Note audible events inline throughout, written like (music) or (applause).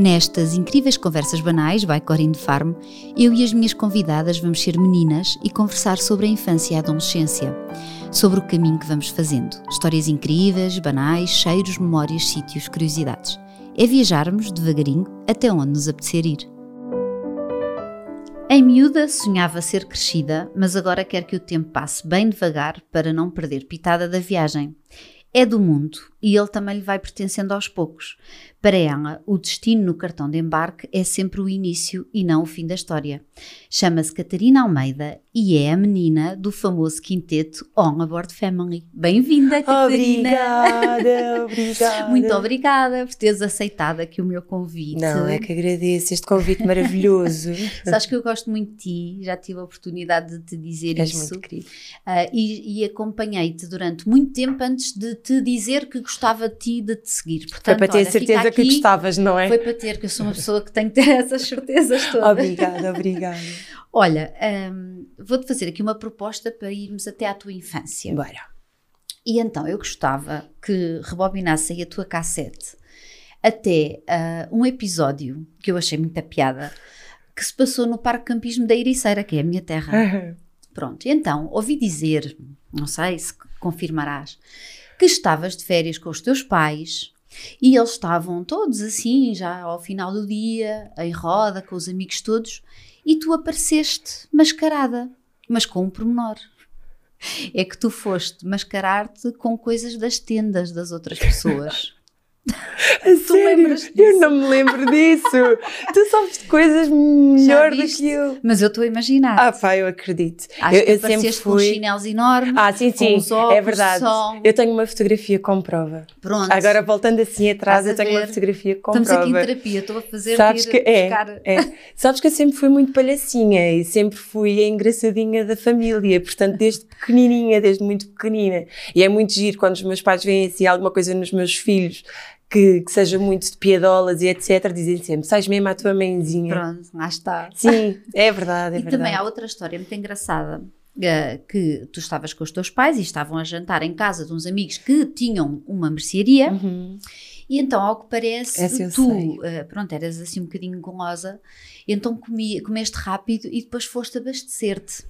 Nestas incríveis conversas banais, by Corinne Farm, eu e as minhas convidadas vamos ser meninas e conversar sobre a infância e a adolescência, sobre o caminho que vamos fazendo. Histórias incríveis, banais, cheiros, memórias, sítios, curiosidades. É viajarmos devagarinho até onde nos apetecer ir. Em miúda sonhava ser crescida, mas agora quer que o tempo passe bem devagar para não perder pitada da viagem. É do mundo e ele também lhe vai pertencendo aos poucos. Para ela, o destino no cartão de embarque é sempre o início e não o fim da história. Chama-se Catarina Almeida e é a menina do famoso quinteto On Aboard Family. Bem-vinda, (laughs) Catarina! Obrigada, obrigada. (laughs) Muito obrigada por teres aceitado aqui o meu convite. Não, é que agradeço este convite maravilhoso. (laughs) Sabes que eu gosto muito de ti, já tive a oportunidade de te dizer És isso. muito querido. Uh, e, e acompanhei-te durante muito tempo antes de te dizer que gostava de ti de te seguir. Portanto, Foi para ter olha, certeza que aqui, gostavas, não é? Foi para ter, que eu sou uma pessoa que tem que ter (laughs) essas certezas todas. Obrigada, obrigada. (laughs) Olha, hum, vou-te fazer aqui uma proposta para irmos até à tua infância. Bora. E então eu gostava que rebobinasse aí a tua cassete até ah, um episódio que eu achei muita piada que se passou no Parque Campismo da Ericeira, que é a minha terra. Pronto, e então ouvi dizer, não sei se confirmarás, que estavas de férias com os teus pais e eles estavam todos assim, já ao final do dia, em roda, com os amigos todos, e tu apareceste mascarada, mas com um pormenor. É que tu foste mascarar-te com coisas das tendas das outras pessoas. (laughs) A lembras Eu disso? não me lembro disso. (laughs) tu sabes de coisas melhor do que eu. Mas eu estou a imaginar. Ah, pá, eu acredito. Acho eu, que eu sempre apareceste com fui. chinelos enormes. Ah, sim, sim, os óculos, é verdade. som. Eu tenho uma fotografia com prova. Pronto. Agora, voltando assim atrás, eu tenho uma fotografia com Estamos prova. aqui em terapia, estou a fazer Sabes que é, buscar. é. Sabes que eu sempre fui muito palhacinha e sempre fui a engraçadinha da família, portanto, desde pequenininha, desde muito pequenina. E é muito giro quando os meus pais veem assim alguma coisa nos meus filhos que, que seja muito de piadolas e etc. Dizem sempre: sais mesmo à tua mãezinha. Pronto, lá está. Sim, é verdade, é (laughs) e verdade. também há outra história muito engraçada. eh, que tu estavas com os teus pais e estavam a jantar em casa de uns amigos que tinham uma mercearia Uhum. e então ao que parece tu eh, pronto eras assim um bocadinho golosa e então comi, comeste rápido e depois foste abastecer-te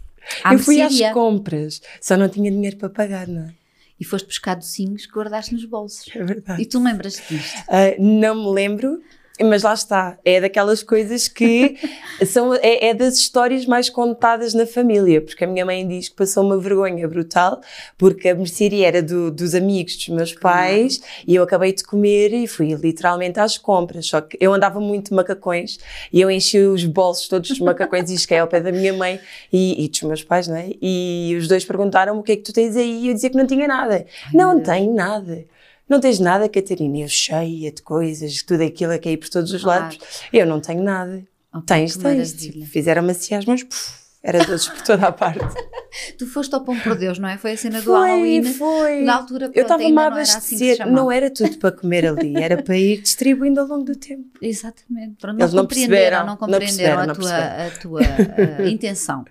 Eu fui às mercearia compras, só não tinha dinheiro para pagar, não é? E foste buscar docinhos que guardaste nos bolsos É verdade. e tu lembras disto Ah, não me lembro, mas lá está. É daquelas coisas que (laughs) são é, é das histórias mais contadas na família, porque a minha mãe diz que passou uma vergonha brutal, porque a mercearia era do- dos amigos dos meus pais e eu acabei de comer e fui literalmente às compras. Só que eu andava muito de macacões e eu enchi os bolsos todos dos macacões e cheguei ao pé da minha mãe e, e dos meus pais, não é? E os dois perguntaram o que é que tu tens aí e eu dizia que não tinha nada. não meu Deus. tenho nada. Não tens nada, Catarina? Eu cheia de coisas, tudo aquilo a cair por todos os lados. Eu não tenho nada. Oh, tens, tens. Tipo, Fizeram-me assim às mãos, puf, era doces por toda a parte. (laughs) tu foste ao pão por Deus não é foi a cena do foi, Halloween foi. na altura Eu pronto, ainda a não assim abastecer, chamava. não era tudo para comer ali, era para ir distribuindo ao longo do tempo. Exatamente. Pronto, Eles não não compreenderam, perceberam, não não compreenderam a perceberam, tua, a tua uh, (laughs) intenção.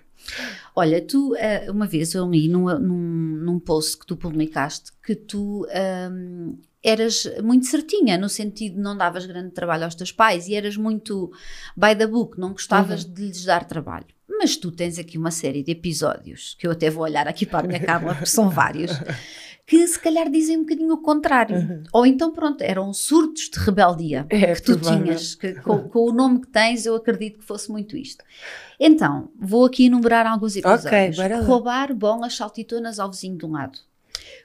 Olha, tu, uh, uma vez eu li num, num, num post que tu publicaste que tu um, eras muito certinha, no sentido de não davas grande trabalho aos teus pais e eras muito by the book, não gostavas de lhes dar trabalho. Mas tu tens aqui uma série de episódios, que eu até vou olhar aqui para a minha cábula, porque são vários, (laughs) que se calhar dizem um bocadinho o contrário. Ou então, pronto, eram surtos de rebeldia É, que tu provável. tinhas, que, com, com o nome que tens, eu acredito que fosse muito isto. Então, vou aqui enumerar alguns episódios. Ok, bora lá. Roubar bolas saltitonas ao vizinho de um lado.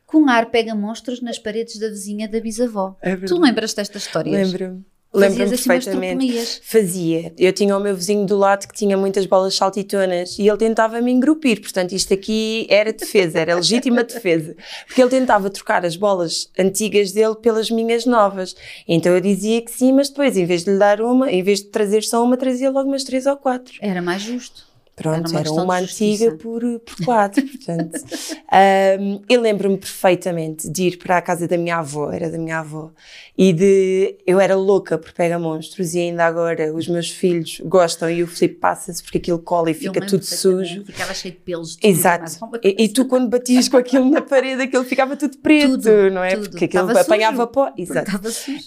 Cunhar pega monstros nas paredes da vizinha da bisavó. É Tu lembras destas histórias? Lembro-me. Lembro-me assim perfeitamente. Fazia. Eu tinha o meu vizinho do lado que tinha muitas bolas saltitonas e ele tentava me engrupir. Portanto, isto aqui era defesa, era legítima defesa. Porque ele tentava trocar as bolas antigas dele pelas minhas novas. Então eu dizia que sim, mas depois, em vez de lhe dar uma, em vez de trazer só uma, trazia logo umas três ou quatro. Era mais justo. Pronto, uma era uma de justiça. antiga por, por quatro, portanto. (laughs) Um, eu lembro-me perfeitamente de ir para a casa da minha avó, era da minha avó, e de. Eu era louca por pega monstros e ainda agora os meus filhos gostam e o Filipe passa-se porque aquilo cola e fica tudo sujo. Ficava cheio de pelos. de tudo, Exato. uma E, e tu, quando batias com aquilo na parede, aquilo ficava tudo preto, Tudo, não é? tudo. Porque aquilo Estava apanhava sujo. pó. Exato.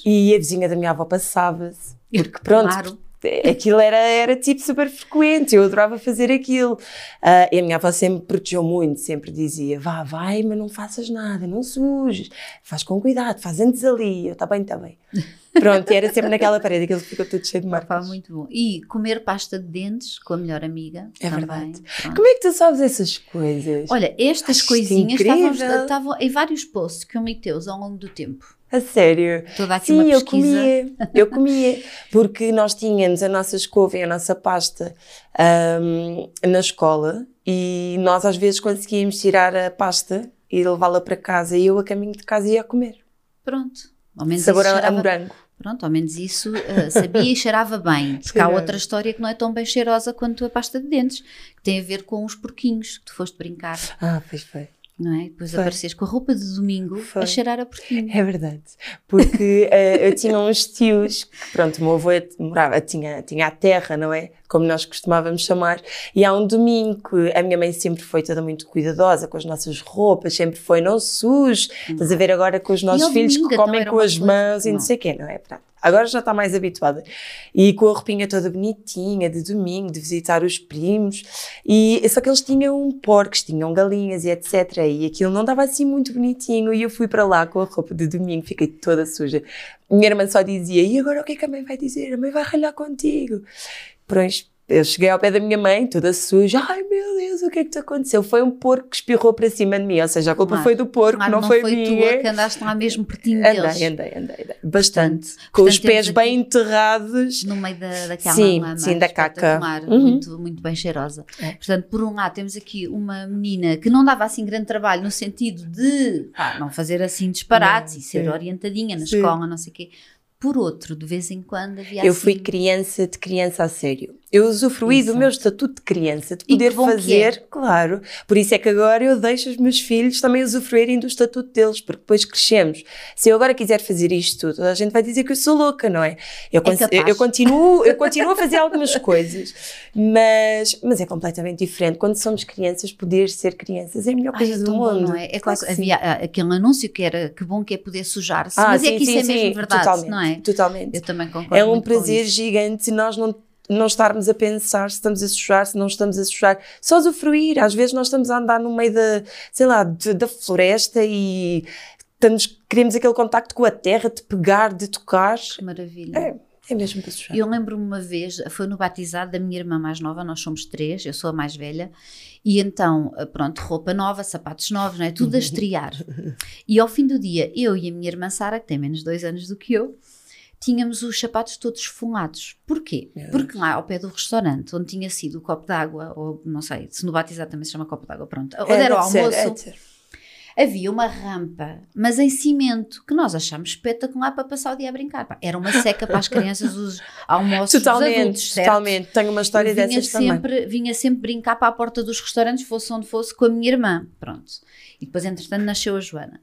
E a vizinha da minha avó passava-se. Porque pronto, Claro. Aquilo era, era tipo super frequente, eu adorava fazer aquilo. Ah, e a minha avó sempre protegeu muito, sempre dizia: vá, vai, mas não faças nada, não sujes, faz com cuidado, faz antes ali. Eu, está bem, está bem. Pronto, e era sempre naquela parede, aquilo ficou tudo cheio de marcas. muito bom. E comer pasta de dentes com a melhor amiga. É também. verdade. Pronto. Como é que tu sabes essas coisas? Olha, estas Acho coisinhas estavam, em vários posts que eu me teus ao longo do tempo. A sério? Toda aqui Sim, uma eu pesquisa. comia, eu comia, porque nós tínhamos a nossa escova e a nossa pasta ahm, na escola e nós às vezes conseguíamos tirar a pasta e levá-la para casa e eu a caminho de casa ia comer. Pronto. Ao menos Sabor a, a morango. Pronto, ao menos isso eh, sabia e cheirava bem. (laughs) Porque há outra história que não é tão bem cheirosa quanto a pasta de dentes, que tem a ver com os porquinhos que tu foste brincar, Ah, pois foi. não é? Depois Foi. apareces com a roupa de domingo Foi. a cheirar a porquinho. É verdade. Porque eh, eu tinha uns tios, que, pronto, o meu avô morava, tinha, tinha a terra, não é? Como nós costumávamos chamar. E há um domingo que a minha mãe sempre foi toda muito cuidadosa com as nossas roupas, sempre foi não sujo. Estás a ver agora com os nossos filhos que então, comem era com as mãos e não não. sei o quê, não é? Pronto. Agora já está mais habituada. E com a roupinha toda bonitinha, de domingo, de visitar os primos. E só que eles tinham porcos, tinham galinhas e etc. E aquilo não estava assim muito bonitinho. E eu fui para lá com a roupa de domingo, fiquei toda suja. Minha irmã só dizia: E agora o que é que a mãe vai dizer? A mãe vai ralhar contigo. Pois eu cheguei ao pé da minha mãe, toda suja. Ai meu Deus, o que é que te aconteceu? Foi um porco que espirrou para cima de mim. Ou seja, a culpa Claro. foi do porco, Claro, não, não foi, foi minha. tua que andaste lá mesmo pertinho deles. Andei, andei, andei, andei. Bastante. Portanto, com os portanto, pés temos bem enterrados. no meio da, daquela Sim, lama sim, da caca. Uhum. muito, muito bem cheirosa. É. Portanto, por um lado temos aqui uma menina que não dava assim grande trabalho no sentido de pá, não fazer assim disparates Não, e ser orientadinha na Sim. escola, não sei o quê. Por outro, de vez em quando havia Eu assim... fui criança de criança a sério. Eu usufruí do Exato. meu estatuto de criança, de poder é. fazer, claro. Por isso é que agora eu deixo os meus filhos também usufruírem do estatuto deles, porque depois crescemos. Se eu agora quiser fazer isto tudo, toda a gente vai dizer que eu sou louca, não é? Eu, cons- capaz. eu, eu continuo, eu (laughs) continuo a fazer algumas coisas, mas, mas é completamente diferente. Quando somos crianças, poder ser crianças é a melhor Ai, coisa é do tão bom, mundo. não é? É Claro sim. havia ah, aquele anúncio que era que bom que é poder sujar-se, Ah, mas é sim, que isso sim, é mesmo verdade, totalmente, não é? Totalmente. Eu também concordo É um prazer gigante nós não, não estarmos a pensar se estamos a sujar, se não estamos a sujar. Só usufruir. Às vezes nós estamos a andar no meio da, sei lá, de- da floresta e estamos, queremos aquele contacto com a terra, de pegar, de tocar. Que maravilha. É, é mesmo para sujar. Eu lembro-me uma vez, foi no batizado da minha irmã mais nova, nós somos três, eu sou a mais velha, e então, pronto, roupa nova, sapatos novos, não é? Tudo a (laughs) estrear. E ao fim do dia, eu e a minha irmã Sara, que tem menos dois anos do que eu, tínhamos os sapatos todos esfumados. Porquê? Meu Porque lá ao pé do restaurante, onde tinha sido o copo d'água, ou não sei, se no batizado também se chama copo d'água, pronto, onde É, era o almoço, é de ser. havia uma rampa, mas em cimento, que nós achámos espetacular para passar o dia a brincar. Pá, Era uma seca para as (laughs) crianças, os almoços dos Totalmente, adultos, certo? totalmente. Tenho uma história vinha dessas também. sempre, vinha sempre brincar para a porta dos restaurantes, fosse onde fosse, com a minha irmã. Pronto. E depois, entretanto, nasceu a Joana.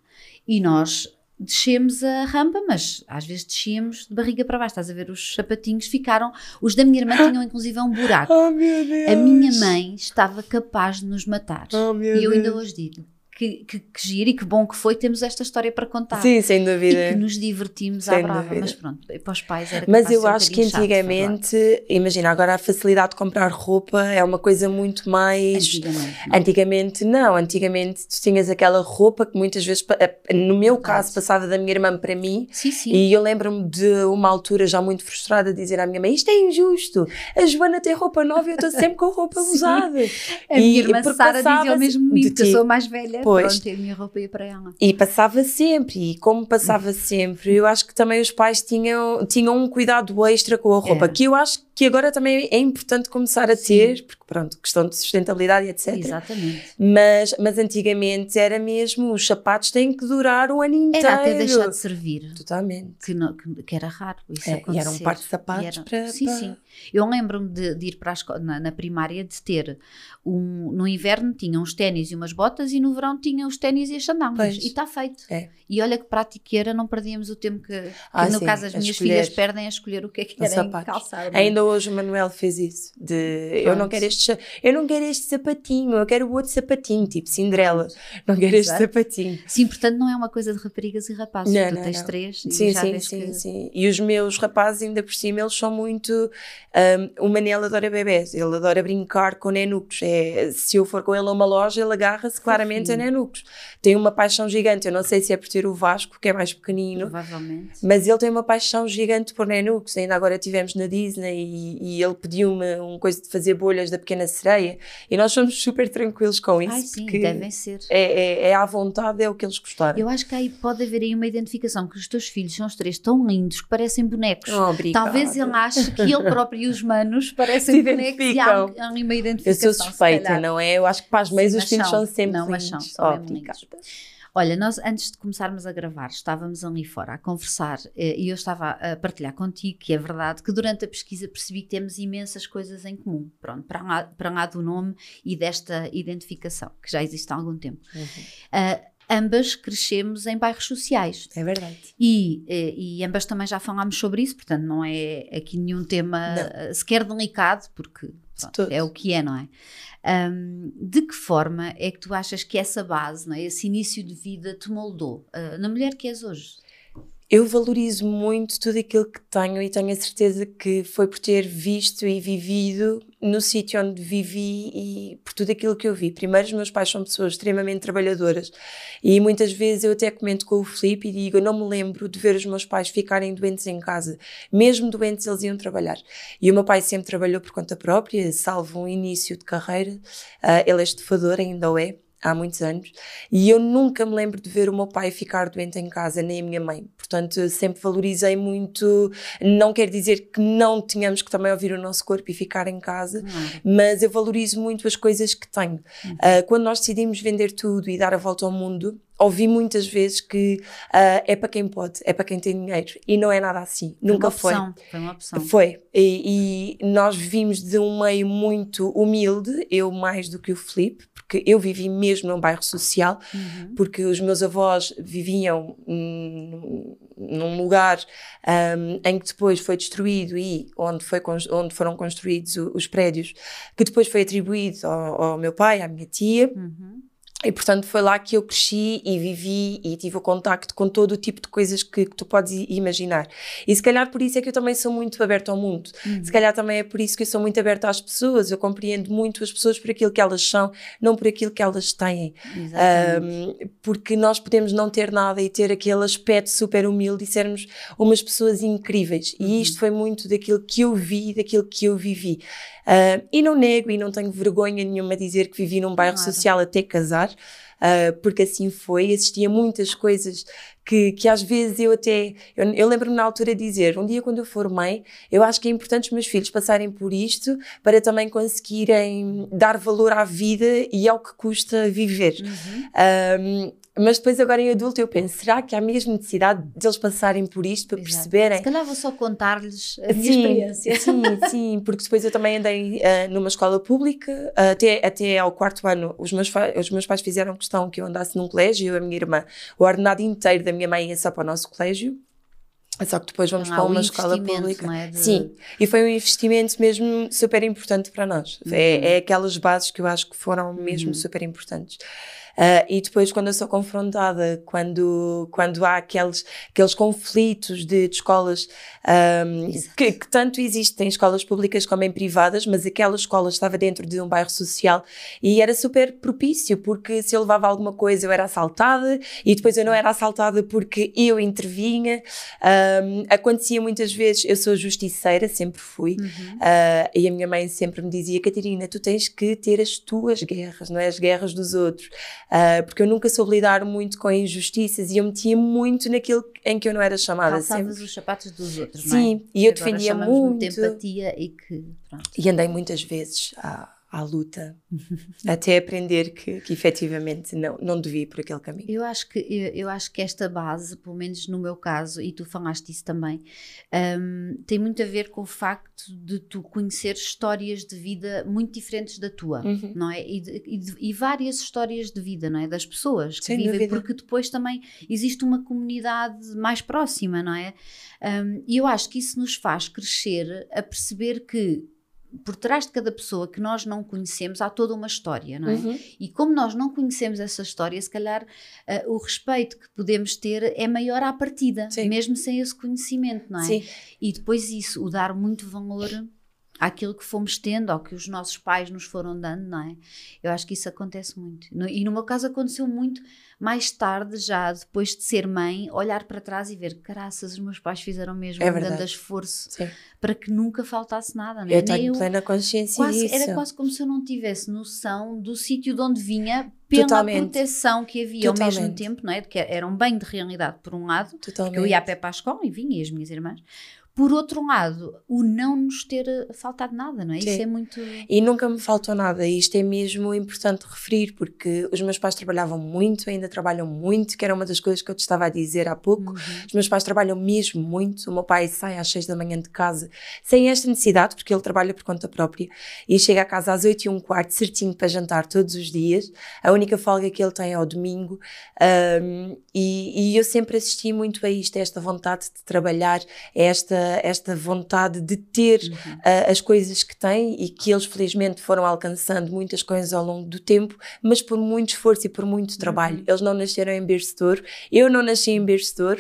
E nós descemos a rampa, mas às vezes descíamos de barriga para baixo. Estás a ver? Os sapatinhos ficaram. Os da minha irmã tinham inclusive um buraco. (gasps) Oh meu Deus! A minha mãe estava capaz de nos matar. Oh meu e eu ainda Deus. hoje digo que, que, que giro e que bom que foi, temos esta história para contar. Sim, sem E dúvida. que nos divertimos Sem à brava. dúvida. Mas pronto, para os pais era Mas eu ser um acho que chato, antigamente, imagina, agora a facilidade de comprar roupa é uma coisa muito mais. Antigamente. não. Antigamente não, antigamente tu tinhas aquela roupa que muitas vezes, eh, no meu caso, passava da minha irmã para mim Sim, sim. e eu lembro-me de uma altura já muito frustrada dizer à minha mãe, isto é injusto, a Joana tem roupa nova e eu estou sempre com roupa (laughs) usada. A minha E irmã porque Sara dizia o mesmo que eu sou mais velha. Pois. Pronto, e para ela. E passava sempre, e como passava sempre, eu acho que também os pais tinham, tinham um cuidado extra com a roupa, É. que eu acho que agora também é importante começar a ter, porque pronto, questão de sustentabilidade, etc. Exatamente. Mas, mas antigamente era mesmo, os sapatos têm que durar o ano inteiro. Era até deixar de servir. Totalmente. Que, não, que, que era raro isso É, acontecer. e era um par de sapatos E era- para- Sim, para- sim. Eu lembro-me de, de ir para a escola, na, na primária, de ter um, no inverno tinha uns ténis e umas botas e no verão tinha os ténis e as sandálias. E está feito. É. E olha que prática era, não perdíamos o tempo que, que Ah, no sim, caso as minhas escolher. filhas perdem a escolher o que é que querem calçar. é? Ainda hoje o Manuel fez isso. De eu não quero este, eu não quero este sapatinho, eu quero o outro sapatinho, tipo Cinderela. Não quero este Exato. sapatinho. Sim, portanto não é uma coisa de raparigas e rapazes. Não, tu não, tens não. três Sim, sim, sim, que... sim. E os meus rapazes, ainda por cima, eles são muito. Um, o Manel adora bebés, ele adora brincar com nenucos. É, se eu for com ele a uma loja, ele agarra-se claramente a nenucos. Tem uma paixão gigante. Eu não sei se é por ter o Vasco, que é mais pequenino, Provavelmente. mas ele tem uma paixão gigante por nenucos. Ainda agora estivemos na Disney e, e ele pediu-me uma coisa de fazer bolhas da pequena sereia e nós somos super tranquilos com isso. Ai, sim, devem ser. é, é, é à vontade, é o que eles gostaram. Eu acho que aí pode haver aí uma identificação, que os teus filhos são os três tão lindos que parecem bonecos. Oh, obrigada. Talvez ele ache que ele próprio e os manos (laughs) parecem bonecos e há, há uma Eu identificação. sou se suspeita, não é? Eu acho que para as meias Sim, os mas filhos são são. sempre Não, mas lindos. são, são mesmo Obrigada. Olha, nós antes de começarmos a gravar, estávamos ali fora a conversar eh, e eu estava a partilhar contigo que é verdade que durante a pesquisa percebi que temos imensas coisas em comum. Pronto, para lá, para lá do nome e desta identificação, que já existe há algum tempo. Uhum. Ah, ambas crescemos em bairros sociais. É verdade. E, eh, e ambas também já falámos sobre isso, portanto não é aqui nenhum tema Não. eh, sequer delicado, porque pronto, é o que é, não é? Ahm, de que forma é que tu achas que essa base, não é? esse início de vida te moldou ah, na mulher que és hoje? Eu valorizo muito tudo aquilo que tenho e tenho a certeza que foi por ter visto e vivido no sítio onde vivi e por tudo aquilo que eu vi. Primeiro, os meus pais são pessoas extremamente trabalhadoras e muitas vezes eu até comento com o Filipe e digo: eu não me lembro de ver os meus pais ficarem doentes em casa. Mesmo doentes, eles iam trabalhar. E o meu pai sempre trabalhou por conta própria, salvo um início de carreira. Ah, ele é estufador, ainda o é. Há muitos anos, e eu nunca me lembro de ver o meu pai ficar doente em casa, nem a minha mãe. Portanto, sempre valorizei muito. Não quer dizer que não tenhamos que também ouvir o nosso corpo e ficar em casa, Claro. mas eu valorizo muito as coisas que tenho. Ah, quando nós decidimos vender tudo e dar a volta ao mundo, ouvi muitas vezes que ah, é para quem pode, é para quem tem dinheiro, e não é nada assim. Nunca foi. Uma opção, foi uma opção. foi. E, e nós vivimos de um meio muito humilde, eu mais do que o Felipe, porque eu vivi mesmo num bairro social, Uhum. porque os meus avós viviam hum, num lugar hum, em que depois foi destruído e onde, foi, onde foram construídos os prédios, que depois foi atribuído ao, ao meu pai, à minha tia, Uhum. E portanto foi lá que eu cresci e vivi e tive o contacto com todo o tipo de coisas que, que tu podes imaginar. E se calhar por isso é que eu também sou muito aberta ao mundo. Se calhar também é por isso que eu sou muito aberta às pessoas. Eu compreendo muito as pessoas por aquilo que elas são, não por aquilo que elas têm. Um, porque nós podemos não ter nada e ter aquele aspecto super humilde e sermos umas pessoas incríveis. Uhum. E isto foi muito daquilo que eu vi, daquilo que eu vivi. Uh, e não nego e não tenho vergonha nenhuma de dizer que vivi num bairro Claro. social até casar, uh, porque assim foi. Existia muitas coisas que, que às vezes eu até. Eu, eu lembro-me na altura de dizer: um dia quando eu for mãe, eu acho que é importante os meus filhos passarem por isto para também conseguirem dar valor à vida e ao que custa viver. Uhum. Um, mas depois, agora em adulto, eu penso: será que há mesmo necessidade deles passarem por isto para Exato. perceberem? Se calhar vou só contar-lhes a minha Sim, experiência. Sim, (laughs) sim, porque depois eu também andei ah, numa escola pública, ah, até, até ao quarto ano, os meus, os meus pais fizeram questão que eu andasse num colégio, eu e a minha irmã, o ordenado inteiro da minha mãe ia só para o nosso colégio. Só que depois vamos Há para um uma escola pública. é, de- Sim, e foi um investimento mesmo super importante para nós. Uhum. É, é aquelas bases que eu acho que foram mesmo super importantes. Ah, e depois, quando eu sou confrontada, quando, quando há aqueles, aqueles conflitos de, de escolas ahm, que, que tanto existem, escolas públicas como em privadas, mas aquela escola estava dentro de um bairro social e era super propício, porque se eu levava alguma coisa eu era assaltada e depois eu não era assaltada porque eu intervinha. Ahm, acontecia muitas vezes, eu sou justiceira, sempre fui, Uhum. ah, e a minha mãe sempre me dizia: Catarina, tu tens que ter as tuas guerras, não é as guerras dos outros. Uh, porque eu nunca soube lidar muito com injustiças e eu metia muito naquilo em que eu não era chamada. Calçavas os sapatos dos outros, Sim, não é? e eu agora defendia muito. De empatia e que, pronto. E andei muitas vezes à, à luta, (laughs) até aprender que, que efetivamente não, não devia ir por aquele caminho. Eu acho que eu, eu acho que esta base, pelo menos no meu caso, e tu falaste isso também, hum, tem muito a ver com o facto de tu conhecer histórias de vida muito diferentes da tua, Uhum. não é? E, e e várias histórias de vida, não é? Das pessoas que Sem vivem, dúvida. porque depois também existe uma comunidade mais próxima, não é? Hum, e eu acho que isso nos faz crescer a perceber que por trás de cada pessoa que nós não conhecemos há toda uma história, não é? Uhum. E como nós não conhecemos essa história, se calhar ah, o respeito que podemos ter é maior à partida, Sim. mesmo sem esse conhecimento, não é? Sim, E depois isso, o dar muito valor àquilo que fomos tendo, ao que os nossos pais nos foram dando, não é? Eu acho que isso acontece muito. No- e no meu caso aconteceu muito mais tarde, já depois de ser mãe, olhar para trás e ver, caraças, os meus pais fizeram mesmo É um grande esforço sim. para que nunca faltasse nada, não é? Eu tenho plena consciência Quase- disso. era quase como se eu não tivesse noção do sítio de onde vinha pela Totalmente. proteção que havia ao mesmo Totalmente. tempo, não é? Que era um bem de realidade por um lado, Totalmente. porque eu ia a pé para a escola e vinha e as minhas irmãs. Por outro lado, o não nos ter eh, faltado nada, não é? Isso Sim. é muito. E nunca me faltou nada, e isto é mesmo importante referir, porque os meus pais trabalhavam muito, ainda trabalham muito, que era uma das coisas que eu te estava a dizer há pouco. Uhum. Os meus pais trabalham mesmo muito. O meu pai sai às seis da manhã de casa sem esta necessidade, porque ele trabalha por conta própria, e chega a casa às oito e um quarto, certinho para jantar todos os dias. A única folga que ele tem é ao domingo. Um, e, e eu sempre assisti muito a isto, a esta vontade de trabalhar, a esta, esta vontade de ter Uhum. uh, as coisas que têm e que eles felizmente foram alcançando muitas coisas ao longo do tempo, mas por muito esforço e por muito trabalho. Eles não nasceram em berço de eu não nasci em berço de uh,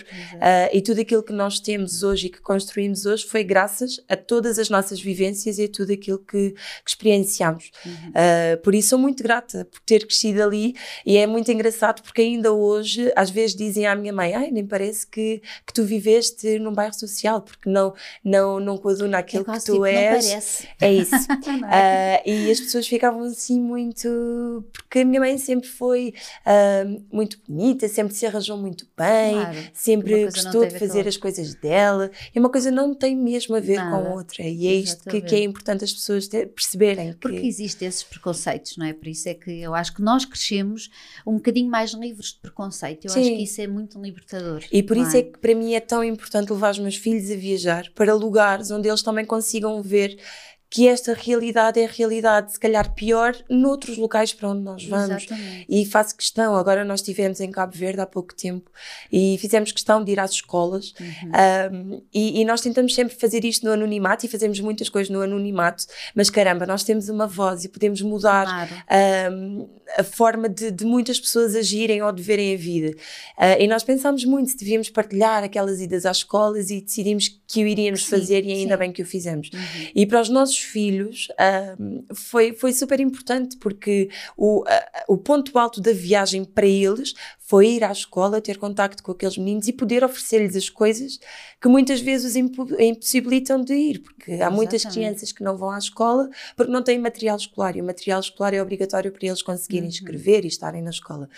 e tudo aquilo que nós temos hoje e que construímos hoje foi graças a todas as nossas vivências e a tudo aquilo que, que experienciamos. Uhum. Uh, por isso sou muito grata por ter crescido ali e é muito engraçado porque ainda hoje às vezes dizem à minha mãe ai nem parece que, que tu viveste num bairro social porque não, não, não coaduna aquilo é que tu tipo, és. Não parece. É isso. (laughs) É? Ah, e as pessoas ficavam assim muito. Porque a minha mãe sempre foi ah, muito bonita, sempre se arranjou muito bem, Claro. Sempre gostou de com fazer as coisas dela. E uma coisa não tem mesmo a ver com Nada. a outra. E é isto que, que é importante as pessoas ter- perceberem. Que, Porque existem esses preconceitos, não é? Por isso é que eu acho que nós crescemos um bocadinho mais livres de preconceito. Eu acho Sim. que isso é muito libertador. E por isso é que para mim é tão importante levar os meus filhos a viajar para lugares onde eles também consigam ver que esta realidade é a realidade, se calhar pior, noutros locais para onde nós vamos. Exatamente. E faço questão, agora nós estivemos em Cabo Verde há pouco tempo e fizemos questão de ir às escolas Uhum. um, e, e nós tentamos sempre fazer isto no anonimato e fazemos muitas coisas no anonimato, mas caramba, nós temos uma voz e podemos mudar Claro. um, a forma de, de muitas pessoas agirem ou de verem a vida. Uh, e nós pensámos muito se devíamos partilhar aquelas idas às escolas e decidimos que o iríamos Sim, fazer e ainda sim. bem que o fizemos. Uhum. E para os nossos filhos um, foi, foi super importante porque o, a- o ponto alto da viagem para eles foi ir à escola, ter contacto com aqueles meninos e poder oferecer-lhes as coisas que muitas vezes os impo- impossibilitam de ir, porque há muitas Exatamente. crianças que não vão à escola porque não têm material escolar e o material escolar é obrigatório para eles conseguirem Uhum. escrever e estarem na escola.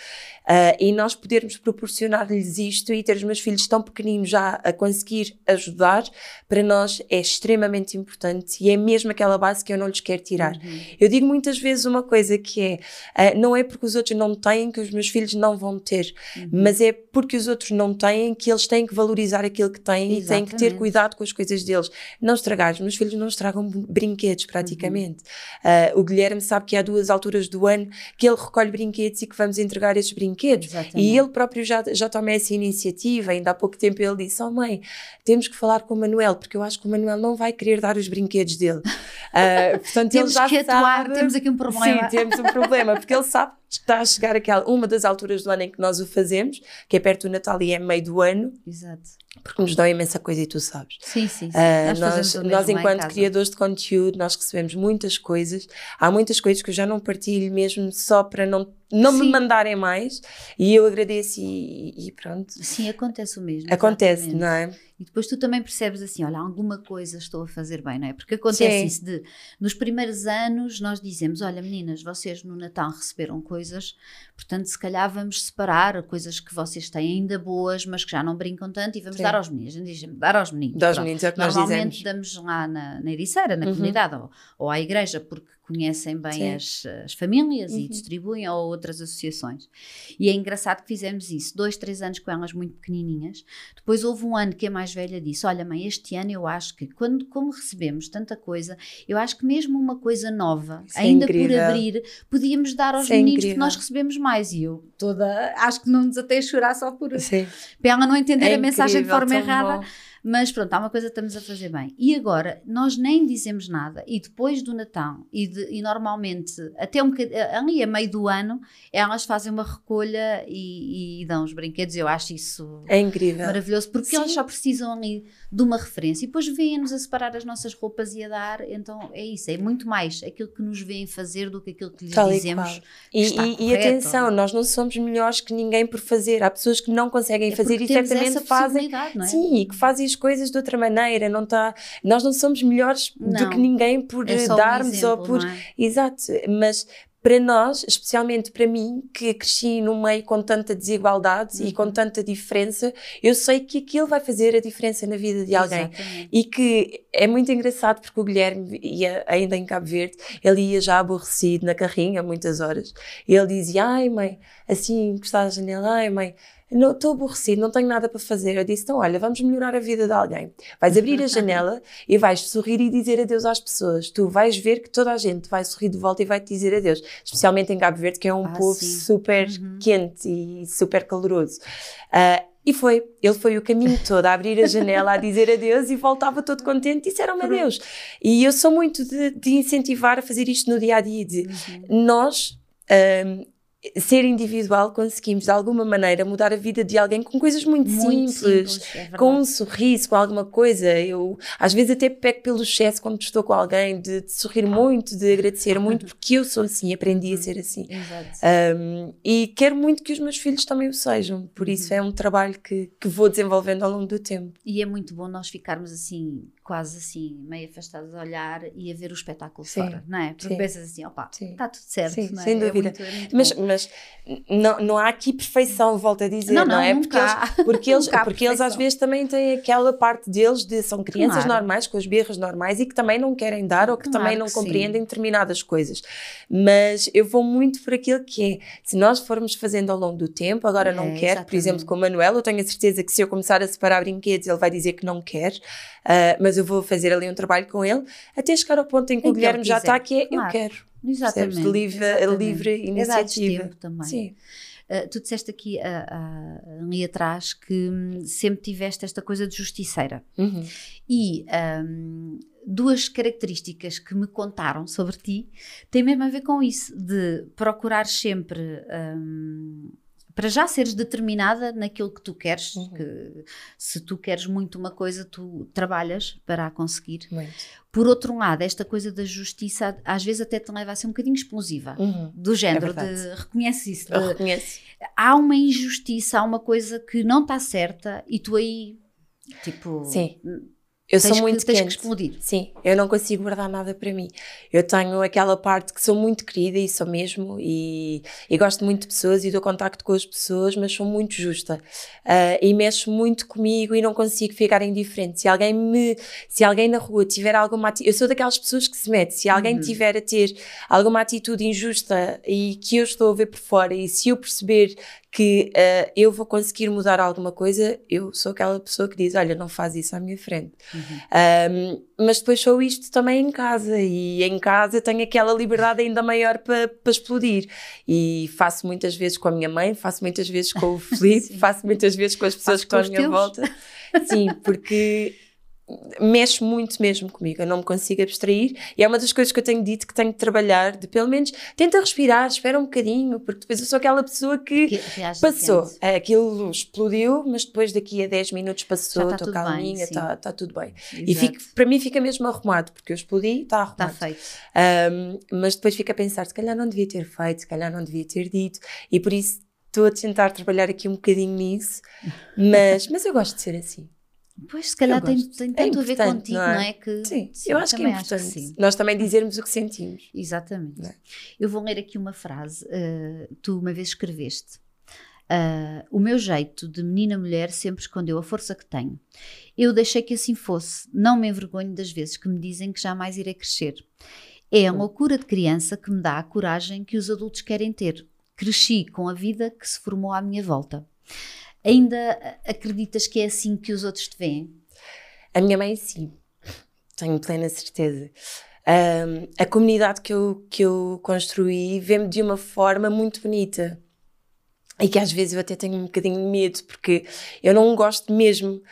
Ah, e nós podermos proporcionar-lhes isto e ter os meus filhos tão pequeninos já a conseguir ajudar, para nós é extremamente importante e é mesmo aquela base que eu não lhes quero tirar. Uhum. Eu digo muitas vezes uma coisa que é, ah, não é porque os outros não têm que os meus filhos não vão ter, Uhum. mas é porque os outros não têm que eles têm que valorizar aquilo que têm e têm que ter Exatamente. cuidado com as coisas deles. Não estragar, os meus filhos não estragam br- brinquedos Uhum. praticamente. Ah, o Guilherme sabe que há duas alturas do ano que ele recolhe brinquedos e que vamos entregar esses brinquedos. Exatamente. E ele próprio já, já toma essa iniciativa. Ainda há pouco tempo ele disse: Oh mãe, temos que falar com o Manuel, porque eu acho que o Manuel não vai querer dar os brinquedos dele. Ah, portanto, (laughs) Temos ele já que atuar, sabe. temos aqui um problema. Sim, temos um problema, porque ele sabe (laughs) está a chegar aquela, uma das alturas do ano em que nós o fazemos, que é perto do Natal e é meio do ano, Exato. porque nos dão imensa coisa e tu sabes. Sim, sim, sim. Ah, nós, nós, nós, enquanto criadores de conteúdo, nós recebemos muitas coisas. Há muitas coisas que eu já não partilho mesmo só para não não Sim. me mandarem mais e eu agradeço e, e pronto. Sim, acontece o mesmo. Acontece, exatamente. não é? E depois tu também percebes assim, olha, alguma coisa estou a fazer bem, não é? Porque acontece Sim. isso de, nos primeiros anos nós dizemos, olha meninas, vocês no Natal receberam coisas, portanto se calhar vamos separar coisas que vocês têm ainda boas, mas que já não brincam tanto e vamos Sim. dar aos meninos. A gente diz, dar aos meninos. Dos pronto. meninos é o que nós Normalmente dizemos. damos lá na, na Ericeira, na Uhum. comunidade, ou, ou à igreja, porque conhecem bem Sim. as, as famílias e Uhum. distribuem, ou outras associações. E é engraçado que fizemos isso, dois, três anos com elas muito pequenininhas. Depois houve um ano que a mais velha disse: Olha, mãe, este ano eu acho que, quando, como recebemos tanta coisa, eu acho que mesmo uma coisa nova, Isso é ainda por incrível. abrir, podíamos dar aos Isso é meninos incrível. nós recebemos mais. E eu toda, acho que não nos até chorar só por, Sim. para ela não entender É a mensagem de incrível, forma errada. bom. Mas pronto, há uma coisa que estamos a fazer bem. E agora, nós nem dizemos nada, e depois do Natal, e, de- e normalmente, até um bocadinho, ali a meio do ano, elas fazem uma recolha e, e dão os brinquedos. Eu acho isso É incrível. maravilhoso, porque Sim. eles só precisam ali de uma referência. E depois vêm-nos a separar as nossas roupas e a dar. Então é isso, é muito mais aquilo que nos vêem fazer do que aquilo que lhes Tal dizemos. E, está e- e correto. atenção, nós não somos melhores que ninguém por fazer. Há pessoas que não conseguem É fazer e certamente fazem. é? Sim, e que fazem as coisas de outra maneira. Não tá, nós não somos melhores do Não. que ninguém por É só um darmos exemplo, ou por. é? Exato, mas para nós, especialmente para mim, que cresci num meio com tanta desigualdade e com Uhum. tanta diferença, eu sei que aquilo vai fazer a diferença na vida de alguém. Exatamente. E que é muito engraçado porque o Guilherme ia ainda em Cabo Verde, ele ia já aborrecido na carrinha, muitas horas. E ele dizia: Ai, mãe, assim, encostar à janela, ai, mãe, não estou aborrecido, não tenho nada para fazer. Eu disse: Então, olha, vamos melhorar a vida de alguém. Vais (laughs) abrir a janela e vais sorrir e dizer adeus às pessoas. Tu vais ver que toda a gente vai sorrir de volta e vai te dizer adeus. Especialmente em Cabo Verde, que é um Ah, povo sim. super Uhum. quente e super caloroso. Ah, e foi, ele foi o caminho todo a abrir a janela, a dizer adeus e voltava todo contente e disseram-me adeus. E eu sou muito de, de incentivar a fazer isto no dia a dia, de Uhum. nós. ahm, ser individual, conseguimos de alguma maneira mudar a vida de alguém com coisas muito, Muito simples, simples, é com um sorriso, com alguma coisa. Eu às vezes até pego pelo excesso quando estou com alguém, de, de sorrir muito, de agradecer (laughs) muito, porque eu sou assim, aprendi a ser assim. Um, e quero muito que os meus filhos também o sejam, por isso Uhum. é um trabalho que, que vou desenvolvendo ao longo do tempo. E é muito bom nós ficarmos assim, quase assim, meio afastados a olhar e a ver o espetáculo Sim, fora, não é? Porque sim. pensas assim, opa, está tudo certo, Sim, não é? sem É dúvida. muito- é muito Mas, bom. mas não, não há aqui perfeição, volto a dizer, Não, não, não, é? nunca (laughs) Porque eles, porque eles, porque eles às vezes também têm aquela parte deles de são crianças Claro. normais, com as birras normais e que também não querem dar ou que Claro também não que compreendem determinadas coisas. Mas eu vou muito por aquilo que é, se nós formos fazendo ao longo do tempo, agora não É, quer, por exemplo, exatamente. com o Manuel, eu tenho a certeza que se eu começar a separar brinquedos, ele vai dizer que não quer, ah, mas eu vou fazer ali um trabalho com ele, até chegar ao ponto em que Em o Guilherme já está, que é, Claro. eu quero. Exatamente. Percebes? Livre, exatamente. livre É iniciativa. tempo também. Sim. Uh, tu disseste aqui ah, ah, ali atrás que hum, sempre tiveste esta coisa de justiceira. Uhum. E hum, duas características que me contaram sobre ti têm mesmo a ver com isso, de procurar sempre. hum, para já seres determinada naquilo que tu queres, Uhum. que se tu queres muito uma coisa, tu trabalhas para a conseguir. Muito. Por outro lado, esta coisa da justiça às vezes até te leva a ser um bocadinho explosiva. Uhum. Do género de verdade. reconhece isso, de- reconheço. há uma injustiça, há uma coisa que não está certa e tu aí, tipo, Sim. Eu tens, sou que, muito tens que quente. explodir. Sim, eu não consigo guardar nada para mim. Eu tenho aquela parte que sou muito querida e sou mesmo, e, e gosto muito de pessoas e dou contacto com as pessoas, mas sou muito justa. Ah, e mexo muito comigo e não consigo ficar indiferente. Se alguém me, se alguém na rua tiver alguma atitude, eu sou daquelas pessoas que se mete, se alguém Uhum. tiver a ter alguma atitude injusta e que eu estou a ver por fora, e se eu perceber que ah, eu vou conseguir mudar alguma coisa, eu sou aquela pessoa que diz: Olha, não faz isso à minha frente. Um, mas depois sou isto também em casa e em casa tenho aquela liberdade ainda maior para para explodir e faço muitas vezes com a minha mãe, faço muitas vezes com o (laughs) Felipe, faço muitas vezes com as pessoas que estão à minha volta. Sim, porque mexe muito mesmo comigo, eu não me consigo abstrair e é uma das coisas que eu tenho dito que tenho que trabalhar, de pelo menos tenta respirar, espera um bocadinho, porque depois eu sou aquela pessoa que, Que passou, diferente. É, aquilo explodiu, mas depois daqui a 10 minutos passou, tá estou calminha, está tá tudo bem. E Exato. fico, para mim fica mesmo arrumado, porque eu explodi, está Está arrumado. feito. Um, mas depois fico a pensar, se calhar não devia ter feito, se calhar não devia ter dito, e por isso estou a tentar trabalhar aqui um bocadinho nisso, mas, mas eu gosto de ser assim. Pois, se calhar tem, tem É tanto a ver contigo, não não é? é? Que, Sim, eu acho que é importante. sim. Nós também dizermos o que sentimos. Exatamente. É? Eu vou ler aqui uma frase. uh, tu uma vez escreveste. Uh, o meu jeito de menina-mulher sempre escondeu a força que tenho. Eu deixei que assim fosse. Não me envergonho das vezes que me dizem que jamais irei crescer. É a loucura de criança que me dá a coragem que os adultos querem ter. Cresci com a vida que se formou à minha volta. Ainda acreditas que é assim que os outros te veem? A minha mãe, sim, tenho plena certeza. Um, a comunidade que eu, que eu construí vê-me de uma forma muito bonita. E que às vezes eu até tenho um bocadinho de medo, porque eu não gosto mesmo.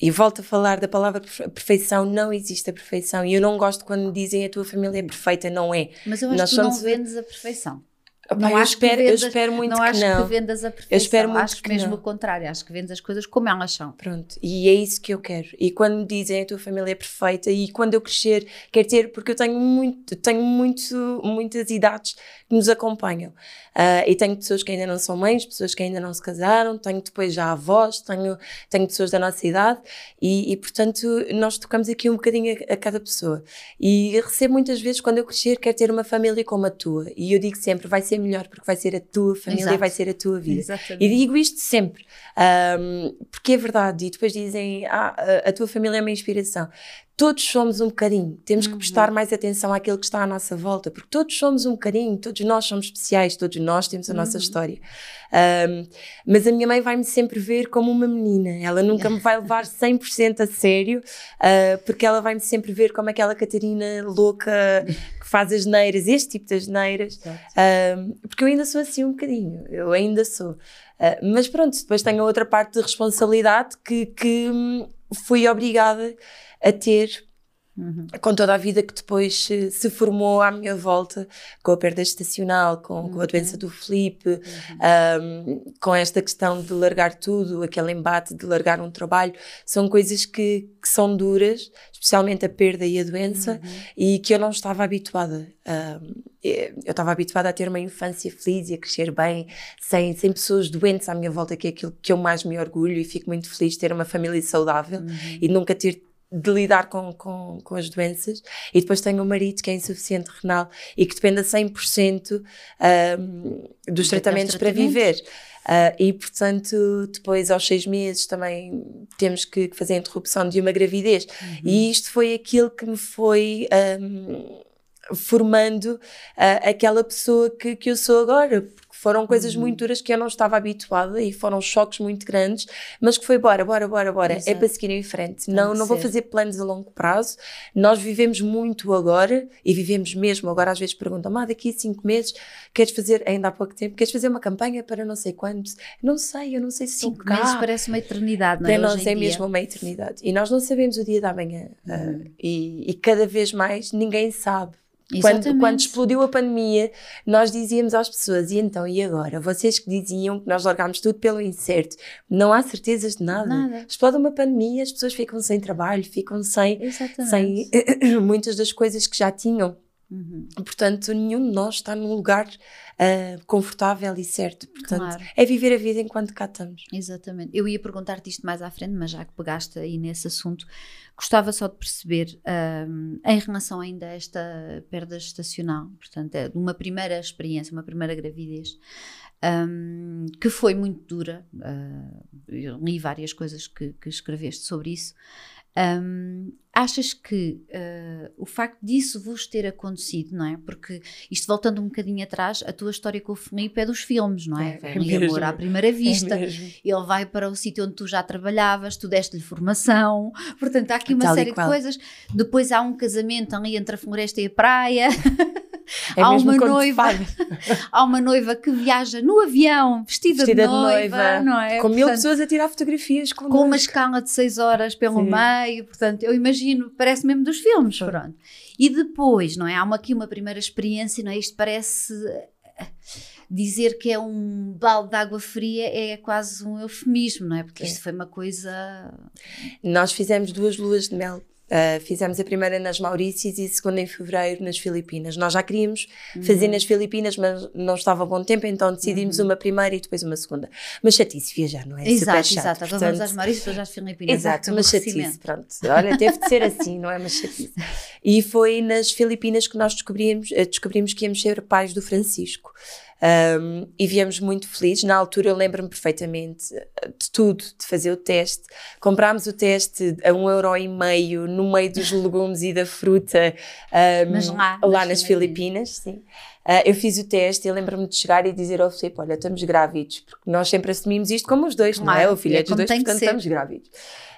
E volto a falar da palavra perfe- perfeição, não existe a perfeição. E eu não gosto quando me dizem a tua família é perfeita, não é. Mas eu acho Nós que tu não somos- vendes a perfeição. Eu, acho que espero, eu vendas- espero muito não que acho não. que vendas a perfeição. espero muito acho que mesmo não. o contrário. Acho que vendes as coisas como elas são. Pronto, e é isso que eu quero. E quando me dizem a tua família é perfeita e quando eu crescer, quero ter, porque eu tenho muito, tenho muito, muitas idades que nos acompanham. Ah, e tenho pessoas que ainda não são mães, pessoas que ainda não se casaram, tenho depois já avós, tenho, tenho pessoas da nossa idade e, e, portanto nós tocamos aqui um bocadinho a, a cada pessoa. E recebo muitas vezes quando eu crescer, quero ter uma família como a tua. E eu digo sempre, vai ser melhor porque vai ser a tua família, Exato. vai ser a tua vida. Exatamente. E digo isto sempre, ahm, porque é verdade. E depois dizem, ah, a, tua família é uma inspiração. Todos somos um bocadinho, temos que prestar mais atenção àquilo que está à nossa volta, porque todos somos um bocadinho, todos nós somos especiais, todos nós temos a nossa história. Ahm, mas a minha mãe vai-me sempre ver como uma menina, ela nunca me vai levar (laughs) 100% a sério, ah, porque ela vai-me sempre ver como aquela Catarina louca faz as neiras, este tipo de asneiras. Um, porque eu ainda sou assim um bocadinho, eu ainda sou. Uh, mas pronto, depois tenho a outra parte de responsabilidade que, que hum, fui obrigada a ter Uhum. com toda a vida que depois se, se formou à minha volta, com a perda estacional, com, com a doença do Felipe, um, com esta questão de largar tudo, aquele embate de largar um trabalho, são coisas que, que são duras, especialmente a perda e a doença, e que eu não estava habituada. Um, eu estava habituada a ter uma infância feliz e a crescer bem, sem, sem pessoas doentes à minha volta, que é aquilo que eu mais me orgulho e fico muito feliz de ter uma família saudável e nunca ter de lidar com, com, com as doenças e depois tenho um marido que é insuficiente renal e que depende a 100% um, dos tratamentos para viver. Uh, e portanto, depois aos seis meses também temos que fazer a interrupção de uma gravidez. E isto foi aquilo que me foi um, formando uh, aquela pessoa que, que eu sou agora. Foram coisas muito duras que eu não estava habituada e foram choques muito grandes, mas que foi bora, bora, bora, bora. É Exato. para seguir em frente. Tem não, não vou fazer planos a longo prazo. Nós vivemos muito agora e vivemos mesmo. Agora às vezes perguntam, ah, daqui a cinco meses queres fazer, ainda há pouco tempo, queres fazer uma campanha para não sei quantos? Não sei, eu não sei se Cinco meses parece uma eternidade, não é? Para nós é mesmo uma eternidade. E nós não sabemos o dia da manhã. Uhum. Ah, e, e cada vez mais ninguém sabe. Quando, quando explodiu a pandemia, nós dizíamos às pessoas: e então, e agora? Vocês que diziam que nós largámos tudo pelo incerto, não há certezas de nada. Nada. Explode uma pandemia, as pessoas ficam sem trabalho, ficam sem, Exatamente. sem (coughs) muitas das coisas que já tinham. Uhum. Portanto, nenhum de nós está num lugar ah, confortável e certo. Portanto, Claro. é viver a vida enquanto cá estamos. Exatamente. Eu ia perguntar-te isto mais à frente, mas já que pegaste aí nesse assunto, gostava só de perceber, hum, em relação ainda a esta perda gestacional, portanto, é de uma primeira experiência, uma primeira gravidez, hum, que foi muito dura. ah, eu li várias coisas que, que escreveste sobre isso. Hum, achas que ah, o facto disso vos ter acontecido, não é? Porque isto voltando um bocadinho atrás, a tua história com o Felipe é dos filmes, não é? É, é mesmo. amor à primeira vista. É. Ele vai para o sítio onde tu já trabalhavas, tu deste-lhe formação, portanto há aqui uma Tal série de coisas. Depois há um casamento ali entre a floresta e a praia. (laughs) É há uma de noiva, (laughs) há uma noiva que viaja no avião vestida, Vestida de, noiva, não é? Com mil Portanto, pessoas a tirar fotografias com uma escala de 6 horas pelo Sim. meio, portanto, eu imagino, parece mesmo dos filmes, Sim. pronto. E depois, não é? Há uma, aqui uma primeira experiência, não é? Isto parece eh, dizer que é um balde de água fria é quase um eufemismo, não é? Porque Sim. isto foi uma coisa Nós fizemos duas luas de mel. Uh, fizemos a primeira nas Maurícias e a segunda em fevereiro nas Filipinas. Nós já queríamos fazer Uhum. nas Filipinas, mas não estava a bom tempo, então decidimos uma primeira e depois uma segunda. Mas chatice viajar, não é? Exato, Super chato. exato. Agora vamos às Maurícias, depois às Filipinas. Exato, É uma chatice, pronto. Olha, teve de ser assim, não é uma chatice. E foi nas Filipinas que nós descobrimos, eh, descobrimos que íamos ser pais do Francisco. Um, e viemos muito felizes. Na altura eu lembro-me perfeitamente eh, de tudo, de fazer o teste. Comprámos o teste a um euro e meio no meio dos legumes e da fruta um, Mas lá, lá nas nas Filipinas. Filipinas, sim. Ah, eu fiz o teste e lembro-me de chegar e dizer ao Filipe, olha, estamos grávidos, porque nós sempre assumimos isto como os dois, não é? Claro, O filho é é dos dois, portanto ser. estamos grávidos.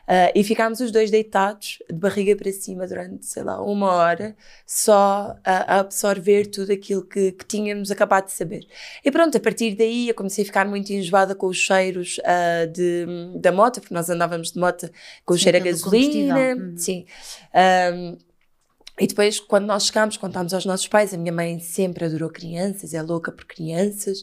Ah, e ficámos os dois deitados, de barriga para cima, durante, sei lá, uma hora, só a, a absorver tudo aquilo que, que tínhamos acabado de saber. E pronto, a partir daí eu comecei a ficar muito enjoada com os cheiros ah, de, da moto, porque nós andávamos de moto com o Sim, cheiro a gasolina. Uhum. sim. Ahm, e depois, quando nós chegámos, contámos aos nossos pais. A minha mãe sempre adorou crianças, é louca por crianças,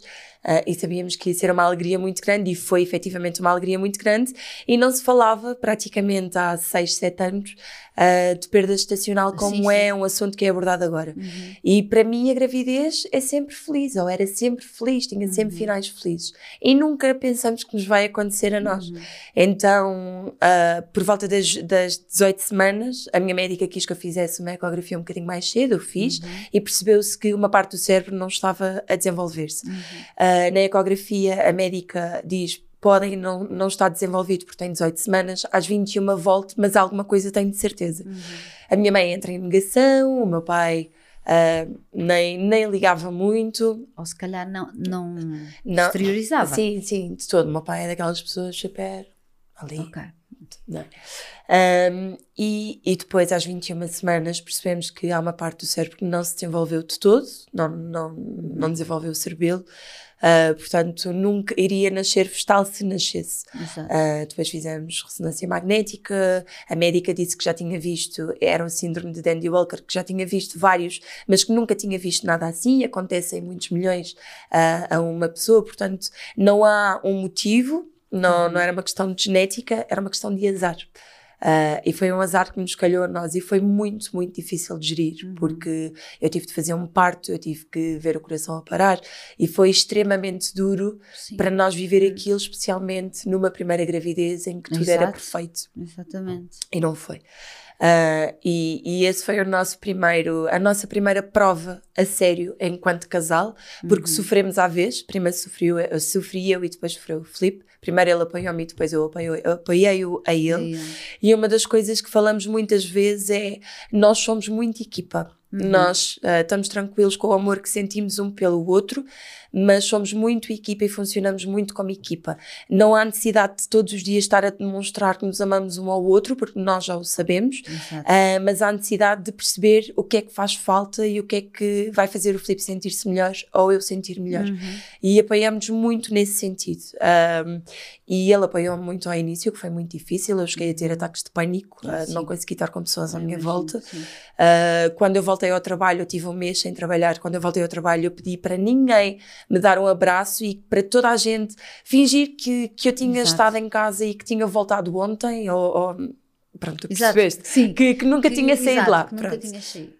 ah, e sabíamos que ia ser uma alegria muito grande, e foi efetivamente uma alegria muito grande. E não se falava praticamente há 6, 7 anos ah, de perda estacional, como Sim, sim. é um assunto que é abordado agora. Uhum. E para mim, a gravidez é sempre feliz, ou era sempre feliz, tinha sempre Uhum. finais felizes. E nunca pensamos que nos vai acontecer a nós. Uhum. Então, ah, por volta das, das 18 semanas, a minha médica quis que eu fizesse uma ecografia um bocadinho mais cedo, eu fiz, Uhum. e percebeu-se que uma parte do cérebro não estava a desenvolver-se. Uhum. Ah, na ecografia, a médica diz. Podem não, não estar desenvolvido porque tem 18 semanas, às 21 volte, mas alguma coisa tenho de certeza. Uhum. A minha mãe entra em negação, o meu pai ah, nem, nem ligava muito. Ou se calhar não, não, Não, exteriorizava. Sim, sim, de todo. O meu pai é daquelas pessoas super ali. Ok. Não é? Um, e, e depois, às 21 semanas, percebemos que há uma parte do cérebro que não se desenvolveu de todo, não, não, não desenvolveu o cerebelo, uh, portanto, nunca iria nascer vestal se nascesse. Uh, depois fizemos ressonância magnética, a médica disse que já tinha visto, era um síndrome de Dandy Walker, que já tinha visto vários, mas que nunca tinha visto nada assim, acontece em muitos milhões uh, a uma pessoa, portanto, não há um motivo, não, não era uma questão de genética, era uma questão de azar. Uh, e foi um azar que nos calhou a nós e foi muito, muito difícil de gerir, Uhum. porque eu tive de fazer um parto, eu tive que ver o coração a parar e foi extremamente duro Sim. para nós viver aquilo, especialmente numa primeira gravidez em que tudo era Exato. perfeito Exatamente. e não foi. Ah, e, e esse foi o nosso primeiro, a nossa primeira prova a sério enquanto casal, porque Uhum. sofremos à vez. Primeiro sofreu, eu sofri eu e depois sofreu o Filipe. Primeiro ele apoiou-me e depois eu apoiei- apoiei-o a ele. E, E uma das coisas que falamos muitas vezes é nós somos muito equipa. Uhum. Nós ah, estamos tranquilos com o amor que sentimos um pelo outro, mas somos muito equipa e funcionamos muito como equipa. Não há necessidade de todos os dias estar a demonstrar que nos amamos um ao outro, porque nós já o sabemos, ah, mas há necessidade de perceber o que é que faz falta e o que é que vai fazer o Filipe sentir-se melhor ou eu sentir melhor. Uhum. E apoiamos muito nesse sentido. Um, e ele apoiou-me muito ao início, que foi muito difícil. Eu cheguei a ter ataques de pânico, Ah, uh, não consegui estar com pessoas à minha imagino, volta. Uh, quando eu voltei ao trabalho, eu tive um mês sem trabalhar. Quando eu voltei ao trabalho, eu pedi para ninguém me dar um abraço e para toda a gente fingir que, que eu tinha Exato. estado em casa e que tinha voltado ontem, ou, ou pronto, percebeste? Sim. Que, que nunca Que- tinha saído exato, lá. que nunca pronto. tinha saído.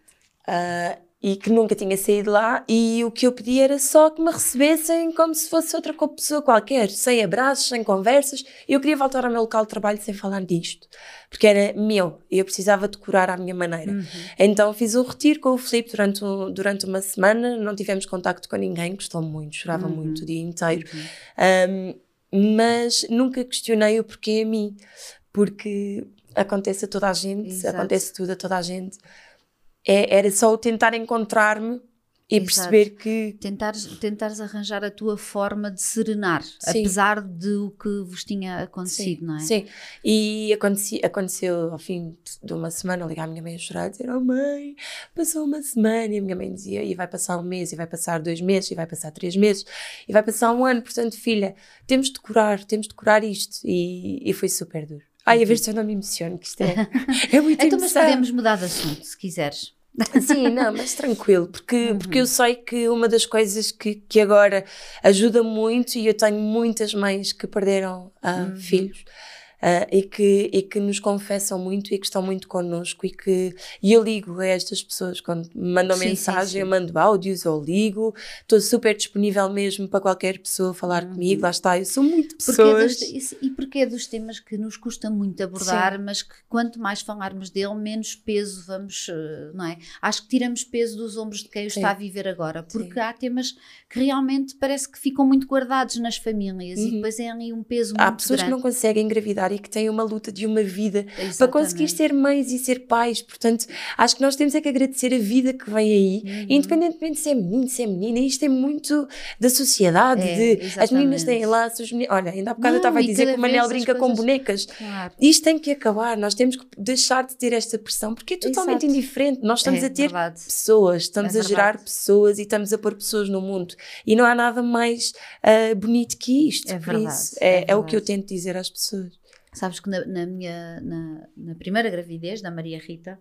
Ah, e que nunca tinha saído lá e o que eu pedi era só que me recebessem como se fosse outra pessoa qualquer, sem abraços, sem conversas. Eu queria voltar ao meu local de trabalho sem falar disto, porque era meu e eu precisava de curar à minha maneira. Uhum. Então fiz um retiro com o Filipe durante, um- durante uma semana, não tivemos contacto com ninguém, gostou muito, chorava Uhum. muito o dia inteiro. Uhum. Um, mas nunca questionei o porquê a mim, porque acontece a toda a gente, Exato. acontece tudo a toda a gente. É- era só o tentar encontrar-me e Exato. perceber que Tentares, tentares arranjar a tua forma de serenar, Sim. apesar de o que vos tinha acontecido, não é? Sim, e aconteci, aconteceu ao fim de uma semana ligar à minha mãe a chorar e dizer: Oh mãe, passou uma semana. E a minha mãe dizia: E vai passar um mês, e vai passar dois meses, e vai passar três meses, e vai passar um ano. Portanto, filha, temos de curar, temos de curar isto. E, e foi super duro. Ai, a ver se eu não me emociono, que isto é, é (laughs) muito Então, mas podemos mudar de assunto, se quiseres. (laughs) Sim, não, mas tranquilo, porque, Uhum. porque eu sei que uma das coisas que, que agora ajuda muito, e eu tenho muitas mães que perderam ah, Uhum. filhos. Ah, e, que, e que nos confessam muito e que estão muito connosco e que e eu ligo a estas pessoas quando me mandam Sim, sim, mensagem, sim. eu mando áudios ou ligo, estou super disponível mesmo para qualquer pessoa falar comigo, lá está, eu sou muito Uhum. Porque é pessoas. dos- e porque é dos temas que nos custa muito abordar, mas que quanto mais falarmos dele, menos peso vamos, eh, não é? Acho que tiramos peso dos ombros de quem o Sim. está a viver agora, porque Sim. há temas que realmente parece que ficam muito guardados nas famílias e Uhum. depois é ali um peso muito Há pessoas que grande. não conseguem engravidar e que têm uma luta de uma vida para Exatamente. conseguir ser mães e ser pais. Portanto, acho que nós temos é que agradecer a vida que vem aí, Uhum. independentemente de ser menino, de ser menina. Isto é muito da sociedade. É, de, as meninas exatamente. têm laços. Olha, ainda há bocado Não, eu estava a dizer que o Manel brinca com coisas- bonecas. Claro. Isto tem que acabar, nós temos que deixar de ter esta pressão, porque é totalmente Exato. indiferente. Nós estamos É a ter verdade. pessoas, estamos É a gerar pessoas e estamos a pôr pessoas no mundo. E não há nada mais ah, bonito que isto. É por verdade, isso, é é, é o que eu tento dizer às pessoas. Sabes que na, na minha na, na primeira gravidez da Maria Rita,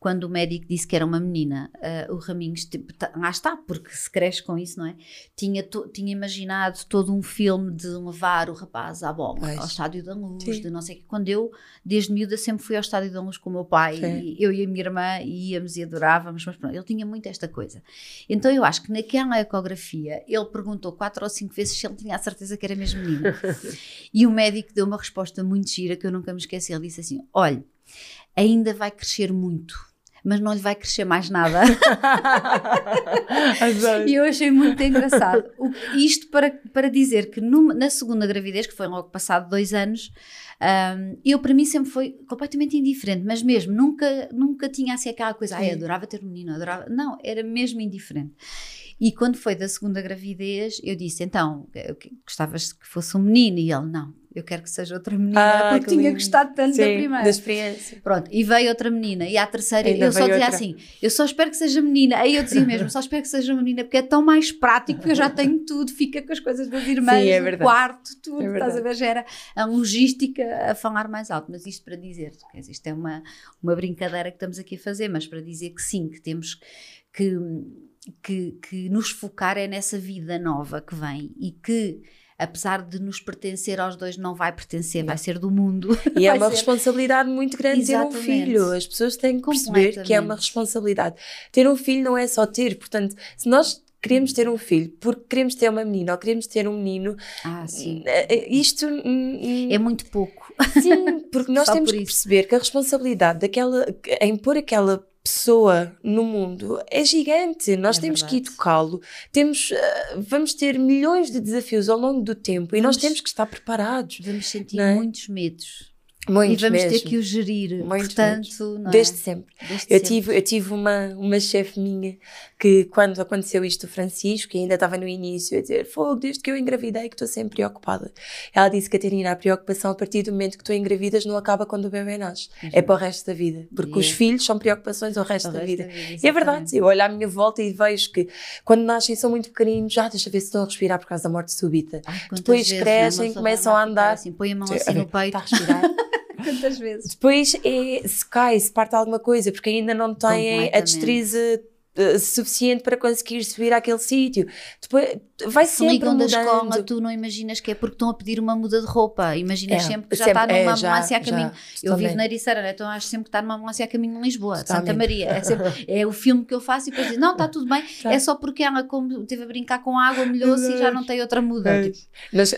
quando o médico disse que era uma menina, ah, o Raminhos, tipo, tá- lá está, porque se cresce com isso, não é? Tinha, to- tinha imaginado todo um filme de levar o rapaz à bola, ao Estádio da Luz, Sim. de não sei o quê. Quando eu, desde miúda, sempre fui ao Estádio da Luz com o meu pai, eu e a minha irmã íamos e adorávamos, mas pronto, ele tinha muito esta coisa. Então eu acho que naquela ecografia ele perguntou quatro ou cinco vezes se ele tinha a certeza que era mesmo menino. (laughs) E o médico deu uma resposta muito gira que eu nunca me esqueci. Ele disse assim: Olha, ainda vai crescer muito, mas não lhe vai crescer mais nada. (laughs) e eu achei muito engraçado. O- isto para, para dizer que numa- na segunda gravidez, que foi logo passado dois anos, ahm, eu para mim sempre foi completamente indiferente, mas mesmo nunca, nunca tinha assim aquela coisa, ai, adorava ter um menino, adorava. Não, era mesmo indiferente. E quando foi da segunda gravidez, eu disse: então, que- gostavas que fosse um menino? E ele: não, eu quero que seja outra menina, Ah, porque que tinha lindo. gostado tanto da Sim, primeira. da experiência. Pronto, e veio outra menina, e à terceira Ainda eu só dizia outra. assim: eu só espero que seja menina. Aí eu dizia mesmo: só espero que seja menina, porque é tão mais prático, porque eu já tenho tudo, fica com as coisas das irmãs, Sim, é verdade. quarto, tudo, É estás a ver? Já era a logística a falar mais alto. Mas isto para dizer, quer dizer, isto é uma, uma brincadeira que estamos aqui a fazer, mas para dizer que sim, que temos que, que, que nos focar é nessa vida nova que vem e que. Apesar de nos pertencer aos dois, não vai pertencer, vai ser do mundo. (laughs) E é uma ser- responsabilidade muito grande ter um Exatamente. filho. As pessoas têm que perceber que é uma responsabilidade. Ter um filho não é só ter. Portanto, se nós queremos ter um filho porque queremos ter uma menina ou queremos ter um menino, Ah, sim. eh, eh, isto. hum, É muito pouco. Sim, (laughs) porque nós Só temos por que perceber que a responsabilidade daquela, em pôr aquela pessoa no mundo é gigante. Nós É temos que verdade. educá-lo. Temos, eh, vamos ter milhões de desafios ao longo do tempo e nós Vamos- temos que estar preparados. Vamos sentir é? muitos medos. Muitos e vamos mesmo. ter que o gerir. Muitos Portanto, não é? Desde sempre. Desde Eu sempre. tive, eu tive uma, uma chefe minha que, quando aconteceu isto Francisco, que ainda estava no início, a dizer: Fogo, desde que eu engravidei, que estou sempre preocupada. Ela disse: Catarina, a preocupação a partir do momento que tu engravidas não acaba quando o bebê nasce. É para o resto da vida. Porque E os filhos são preocupações ao resto O da resto vida. da vida, E é verdade, eu olho à minha volta e vejo que quando nascem são muito pequeninos, já deixa ver se estão a respirar por causa da morte súbita. Ai, Depois vezes, crescem, começam a andar. Assim, põe a mão assim no (laughs) peito. Está a respirar. Quantas vezes? Depois é, se cai, se parte alguma coisa, porque ainda não têm a destreza eh, suficiente para conseguir subir àquele sítio. Depois vai Se sempre ligam da mudando. escola, tu não imaginas que é porque estão a pedir uma muda de roupa. Imaginas É, sempre que já sempre, está é, numa já, ambulância a já, caminho. eu totalmente. vivo na Ericeira, né? então acho sempre que está numa ambulância a caminho de Lisboa, Totalmente. Santa Maria. É, sempre- é o filme que eu faço e depois diz: Não, está tudo bem. Tá. (laughs) É só porque ela, como teve a brincar com água, molhou-se e já não tem outra muda. É. Tipo,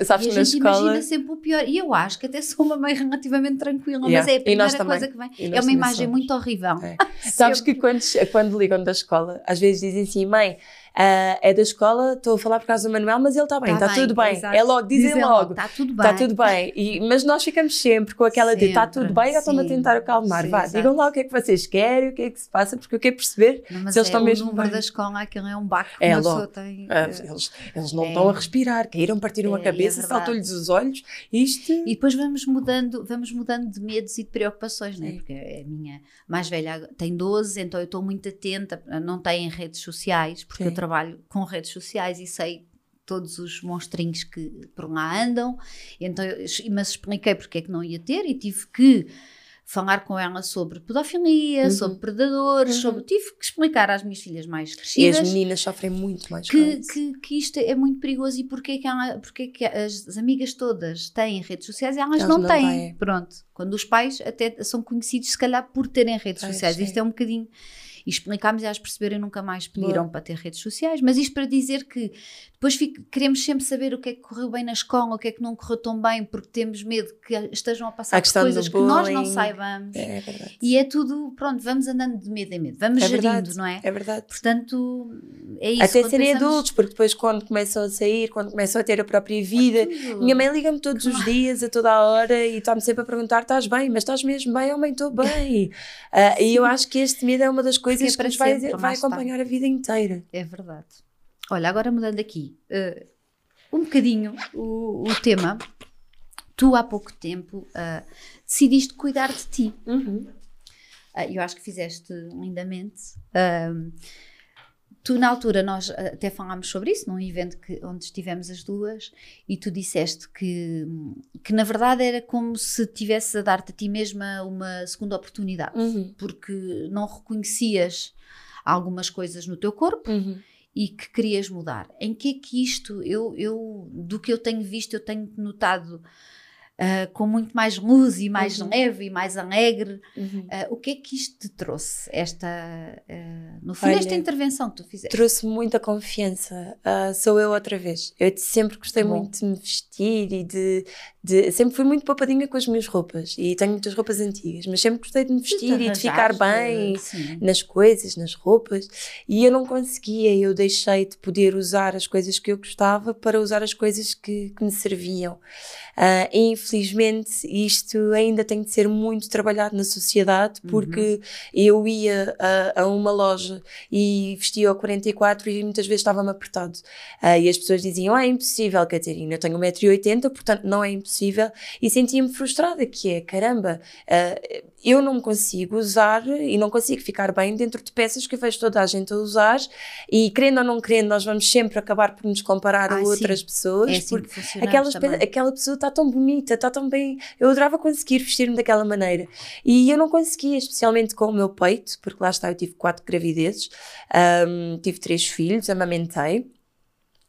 sabes E a gente escola. imagina sempre o pior. E eu acho que até sou uma mãe relativamente tranquila, Yeah. mas é a primeira nós também. coisa que vem. É uma imagem somos. muito horrível. É. (laughs) Sabes que quando, quando ligam da escola, às vezes dizem assim, mãe, Uh, é da escola, estou a falar por causa do Manuel, mas ele está bem, está tá tudo bem. Exato. É logo, dizem, dizem logo. Está tudo bem. Está tudo bem. E, mas nós ficamos sempre com aquela sempre. de está tudo bem, já estão a tentar acalmar. Sim, Vá, digam lá o que é que vocês querem, o que é que se passa, porque eu quero perceber não, se eles é, estão mesmo. O número bem. da escola, aquilo é um baco que é, logo. tem. Uh, eles, eles não é, estão a respirar, caíram, partiram a é, cabeça, saltou-lhes os olhos. Isto. E depois vamos mudando, vamos mudando de medos e de preocupações, né? porque a minha mais velha tem 12, então eu estou muito atenta, não tem redes sociais, porque Sim. eu trabalho com redes sociais e sei todos os monstrinhos que por lá andam, então, mas expliquei porque é que não ia ter e tive que falar com ela sobre pedofilia, uhum. sobre predadores, uhum. sobre tive que explicar às minhas filhas mais crescidas. E as meninas sofrem muito mais que, que, que, isto é muito perigoso e porque é que, ela, porque é que as amigas todas têm redes sociais e elas, elas não, não têm. Pronto. Quando os pais até são conhecidos, se calhar, por terem redes sociais. Isto é um bocadinho e explicámos e elas perceberam nunca mais pediram Boa. para ter redes sociais. Mas isto para dizer que depois fico, queremos sempre saber o que é que correu bem na escola, o que é que não correu tão bem, porque temos medo que estejam a passar a coisas que nós não saibamos. É, é e é tudo, pronto, vamos andando de medo em medo, vamos é gerindo, verdade, não é? É verdade. Portanto, é isso. Até serem pensamos... adultos, porque depois quando começam a sair, quando começam a ter a própria vida, é minha mãe liga-me todos os dias, a toda a hora, e está-me sempre a perguntar: estás bem? Mas estás mesmo bem? Oh, mãe, estou bem. uh, (laughs) e eu acho que este medo é uma das coisas que nos vai, vai acompanhar a vida inteira. É verdade. Olha, agora mudando aqui uh, um bocadinho o, o, tema, tu há pouco tempo uh, decidiste cuidar de ti. Uhum. Uh, eu acho que fizeste lindamente. tu, na altura, nós até falámos sobre isso num evento que, onde estivemos as duas, e tu disseste que, que na verdade era como se tivesse a dar-te a ti mesma uma segunda oportunidade, uhum. porque não reconhecias algumas coisas no teu corpo. Uhum e que querias mudar. Em que é que isto, eu, eu do que eu tenho visto, eu tenho notado uh, com muito mais luz e mais uhum. leve e mais alegre. Uhum. Uh, o que é que isto te trouxe? Esta, uh, no fundo, Olha, esta intervenção que tu fizeste? Trouxe muita confiança. sou eu outra vez. Eu sempre gostei Bom. muito de me vestir e de, de, Sempre fui muito poupadinha com as minhas roupas e tenho muitas roupas antigas, mas sempre gostei de me vestir e de ficar bem sim. nas coisas, nas roupas. E eu não conseguia, eu deixei de poder usar as coisas que eu gostava para usar as coisas que, que me serviam. Uh, infelizmente, isto ainda tem de ser muito trabalhado na sociedade, uhum. porque uhum. eu ia a, a, uma loja e vestia o 44 e muitas vezes estava-me apertado. Uh, e as pessoas diziam: Ah, é impossível, Catarina, eu tenho 1,80m, portanto não é impossível. E sentia-me frustrada, que é caramba, uh, eu não consigo usar e não consigo ficar bem dentro de peças que eu vejo toda a gente a usar e querendo ou não querendo nós vamos sempre acabar por nos comparar a outras sim. pessoas é assim porque aquelas, aquela pessoa está tão bonita, está tão bem eu adorava conseguir vestir-me daquela maneira e eu não conseguia, especialmente com o meu peito porque lá está, eu tive quatro gravidezes um, tive três filhos, amamentei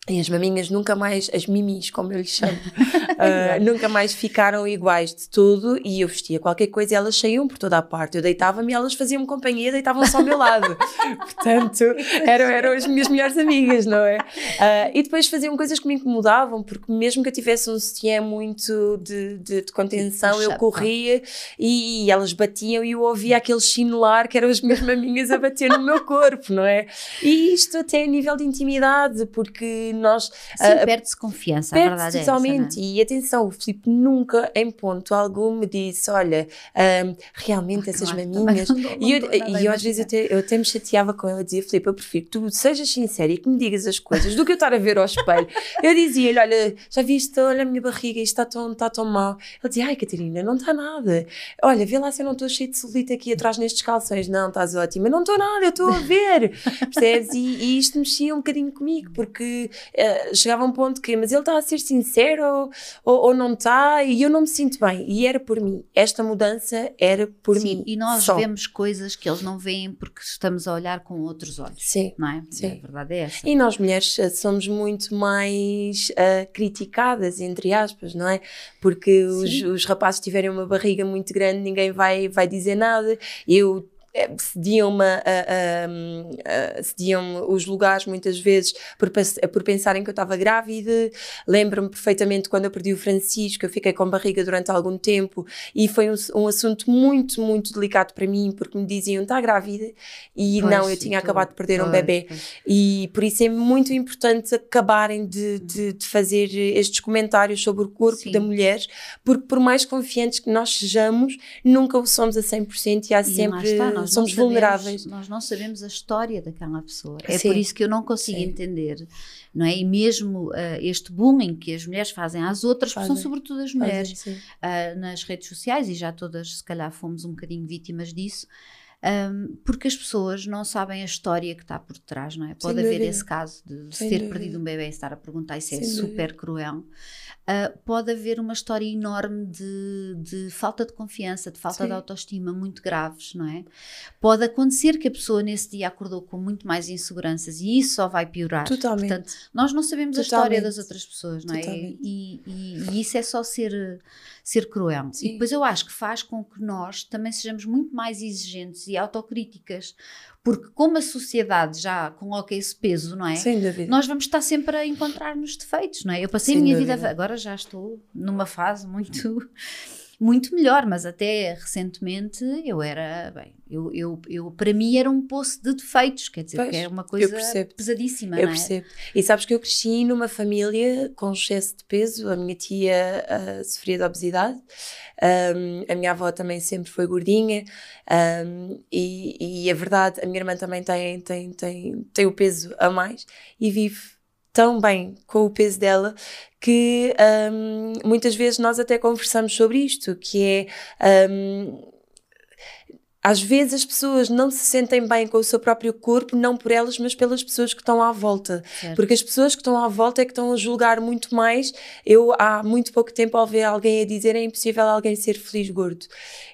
e as maminhas nunca mais, as mimis, como eu lhes chamo, (laughs) (laughs) uh, nunca mais ficaram iguais de tudo e eu vestia qualquer coisa e elas saíam por toda a parte. Eu deitava-me e elas faziam-me companhia, deitavam-se ao meu lado. (laughs) Portanto, eram, eram as minhas melhores amigas, não é? Uh, e depois faziam coisas que me incomodavam, porque mesmo que eu tivesse um sutiã muito de, de, de contenção, eu corria e, e, elas batiam e eu ouvia aquele chinelar que eram as minhas maminhas a bater no meu corpo, não é? E isto até a nível de intimidade, porque nós. Sim, uh, perde-se confiança, perde a verdade totalmente. é essa, E atenção, o Filipe nunca, em ponto algum, me disse: olha, um, realmente essas claro, maminhas. Não, não, e eu, e eu às vezes eu até, eu até me chateava com ela, dizia: Filipe, eu prefiro que tu sejas sincero e que me digas as coisas do que eu estar a ver ao espelho. eu dizia-lhe: olha, já viste, olha a minha barriga, isto está tão, está tão mal. Ele dizia: ai, Catarina, não está nada. Olha, vê lá se eu não estou cheio de celulite aqui atrás nestes calções. Não, estás ótima. Não estou nada, eu estou a ver. (laughs) Percebes? E, e isto mexia um bocadinho comigo, porque uh, chegava a um ponto que, mas ele está a ser sincero ou, ou, ou, não está e eu não me sinto bem. E era por mim. Esta mudança era por Sim, mim. E nós só. vemos coisas que eles não veem porque estamos a olhar com outros olhos. Sim. Não é? Sim. A verdade é essa. E nós mulheres eh, somos muito mais uh, criticadas, entre aspas, não é? Porque os, os rapazes tiverem uma barriga muito grande, ninguém vai, vai dizer nada. Eu eh, cediam-me cediam os lugares muitas vezes por, por pensarem que eu estava grávida. Lembro-me perfeitamente quando eu perdi o Francisco, eu fiquei com barriga durante algum tempo e foi um, um assunto muito, muito delicado para mim porque me diziam está grávida e pois, não, eu tinha acabado de perder um bebê. E por isso é muito importante acabarem de, de, de fazer estes comentários sobre o corpo sim. da mulher, porque por mais confiantes que nós sejamos, nunca o somos a 100% e há e sempre está, somos sabemos, vulneráveis. Nós não sabemos a história daquela pessoa. É Sim. por isso que eu não consigo Sim. entender, não é? E mesmo uh, este bullying que as mulheres fazem às outras, fazem. são sobretudo as mulheres uh, nas redes sociais e já todas se calhar fomos um bocadinho vítimas disso. Um, porque as pessoas não sabem a história que está por trás, não é? Pode Sem haver dúvida. esse caso de Sem ter dúvida. perdido um bebê e estar a perguntar, isso é Sem é super dúvida. cruel uh, pode haver uma história enorme de, de falta de confiança, de falta Sim. de autoestima muito graves, não é? Pode acontecer que a pessoa nesse dia acordou com muito mais inseguranças e isso só vai piorar. Totalmente. Portanto, nós não sabemos Totalmente. a história das outras pessoas, não é? E, e, e, isso é só ser, ser cruel. Sim. E depois eu acho que faz com que nós também sejamos muito mais exigentes e autocríticas porque como a sociedade já coloca esse peso, não é? Sem dúvida. Nós vamos estar sempre a encontrar nos defeitos, não é? Eu passei Sem a minha dúvida. vida, agora já estou numa fase muito muito melhor, mas até recentemente eu era, bem, eu, eu, eu para mim era um poço de defeitos, quer dizer, pois, que é uma coisa pesadíssima, eu não é? percebo. E sabes que eu cresci numa família com excesso de peso, a minha tia uh, sofria de obesidade, um, a minha avó também sempre foi gordinha, um, e, e a verdade, a minha irmã também tem, tem, tem, tem o peso a mais e vive tão bem com o peso dela que um, muitas vezes nós até conversamos sobre isto, que é um, às vezes as pessoas não se sentem bem com o seu próprio corpo, não por elas, mas pelas pessoas que estão à volta. Certo. Porque as pessoas que estão à volta é que estão a julgar muito mais. Eu, há muito pouco tempo, ouvi alguém a dizer é impossível alguém ser feliz gordo.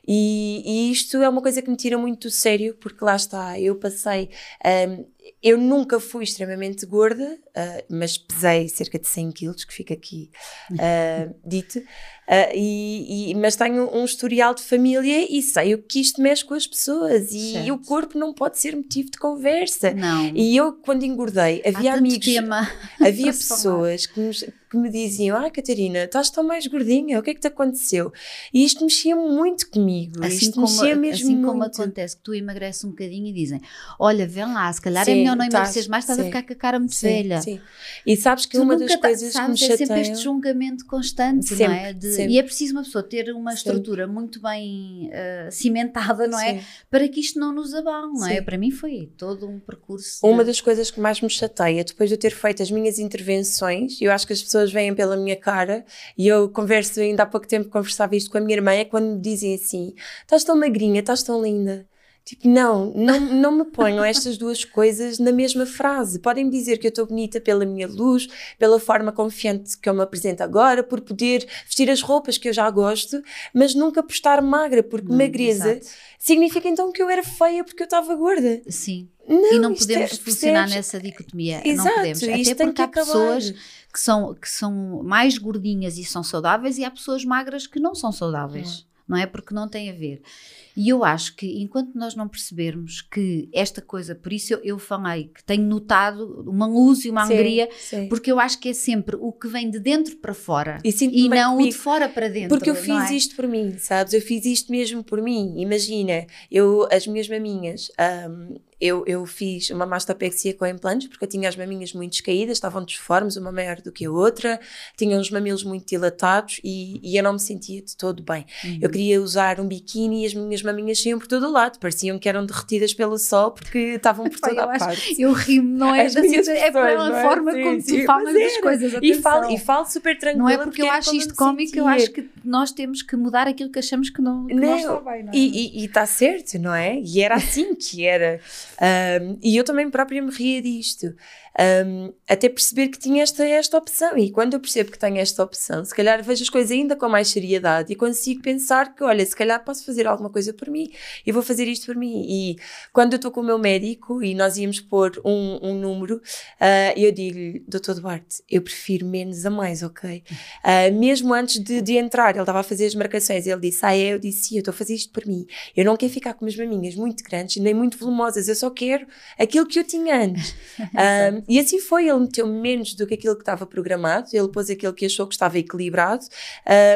E, e isto é uma coisa que me tira muito do sério, porque lá está, eu passei. Um, eu nunca fui extremamente gorda, uh, mas pesei cerca de 100 quilos, que fica aqui uh, (laughs) dito. Uh, e, e, mas tenho um historial de família e sei o que isto mexe com as pessoas e, e, o corpo não pode ser motivo de conversa. Não. E eu, quando engordei, havia amigos, tema. havia (laughs) pessoas que, nos, que me diziam: Ah, Catarina, estás tão mais gordinha, o que é que te aconteceu? E isto mexia muito comigo. Assim isto como, mexia mesmo assim muito. como acontece que tu emagreces um bocadinho e dizem: Olha, vê lá, se calhar é sim, é melhor não emagreceres mais, estás sim. a ficar com a cara muito sim, velha. Sim. E sabes que tu uma das coisas sabes, que me É sempre este julgamento constante, sempre, não é? De, e é preciso uma pessoa ter uma estrutura muito bem uh, cimentada, não é? Para que isto não nos abale, não é? Para mim foi todo um percurso. Uma de... das coisas que mais me chateia, depois de eu ter feito as minhas intervenções, eu acho que as pessoas vêm pela minha cara e eu converso, ainda há pouco tempo conversava isto com a minha irmã, é quando me dizem assim: estás tão magrinha, estás tão linda. Tipo, não, não, não me ponham estas duas coisas na mesma frase. Podem me dizer que eu estou bonita pela minha luz, pela forma confiante que eu me apresento agora, por poder vestir as roupas que eu já gosto, mas nunca por estar magra, porque não, magreza exato. significa então que eu era feia porque eu estava gorda. Sim. Não, e não podemos é, funcionar percebes? nessa dicotomia. Exato, não podemos. Até porque há pessoas que são, que são mais gordinhas e são saudáveis e há pessoas magras que não são saudáveis. Não, não é? Porque não tem a ver. E eu acho que enquanto nós não percebermos que esta coisa, por isso eu, eu falei que tenho notado uma luz e uma sim, alegria, sim. porque eu acho que é sempre o que vem de dentro para fora e, e não comigo. o de fora para dentro. Porque eu fiz é? isto por mim, sabes? Eu fiz isto mesmo por mim. Imagina, eu, as minhas maminhas, um, eu, eu fiz uma mastopexia com implantes porque eu tinha as maminhas muito descaídas, estavam disformes, uma maior do que a outra, tinha uns mamilos muito dilatados e, e eu não me sentia de todo bem. Uhum. Eu queria usar um biquíni e as minhas maminhas saíam por todo o lado, pareciam que eram derretidas pelo sol porque estavam por toda a parte. Eu rimo, não é? Assim, é pela é? forma sim, como sim, tu falas das coisas. E falo, e falo super tranquila. Não é porque, porque eu acho isto cómico, eu acho que nós temos que mudar aquilo que achamos que não, que não, não está bem. Não é? E está certo, não é? E era assim que era. (laughs) Um, e eu também própria me ria disto. Um, até perceber que tinha esta, esta opção. E quando eu percebo que tenho esta opção, se calhar vejo as coisas ainda com mais seriedade e consigo pensar que, olha, se calhar posso fazer alguma coisa por mim e vou fazer isto por mim. E quando eu estou com o meu médico e nós íamos pôr um, um número, uh, eu digo-lhe, doutor Duarte, eu prefiro menos a mais, ok? Uh, mesmo antes de, de entrar, ele estava a fazer as marcações, ele disse, ah, é? Eu disse, sim, eu estou a fazer isto por mim. Eu não quero ficar com umas maminhas muito grandes, nem muito volumosas, eu só quero aquilo que eu tinha antes. (laughs) um, e assim foi, ele meteu menos do que aquilo que estava programado, ele pôs aquilo que achou que estava equilibrado.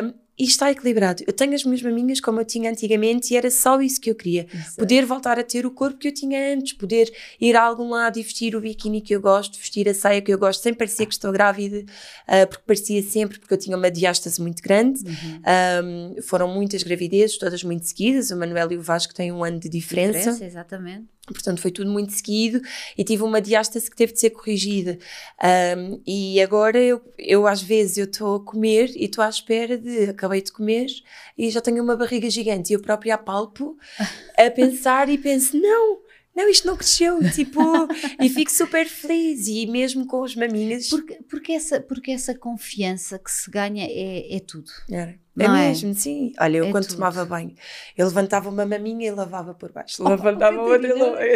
Um, e está equilibrado. Eu tenho as minhas maminhas como eu tinha antigamente e era só isso que eu queria. Exato. Poder voltar a ter o corpo que eu tinha antes, poder ir a algum lado e vestir o biquíni que eu gosto, vestir a saia que eu gosto, sem parecer que estou grávida, uh, porque parecia sempre, porque eu tinha uma diástase muito grande. Uhum. Um, foram muitas gravidezes, todas muito seguidas. O Manuel e o Vasco têm um ano de diferença. diferença exatamente. Portanto, foi tudo muito seguido e tive uma diástase que teve de ser corrigida. Um, e agora eu, eu, às vezes, eu estou a comer e estou à espera de. Acabei de comer e já tenho uma barriga gigante. E eu própria apalpo (laughs) a pensar e penso: não, não, isto não cresceu, tipo, e fico super feliz, e mesmo com os maminhas. Porque, porque, essa, porque essa confiança que se ganha é, é tudo. Era. É, é mesmo, sim. Olha, eu é quando tudo. tomava banho, eu levantava uma maminha e lavava por baixo. Oh, levantava oh, outra e lavava. É,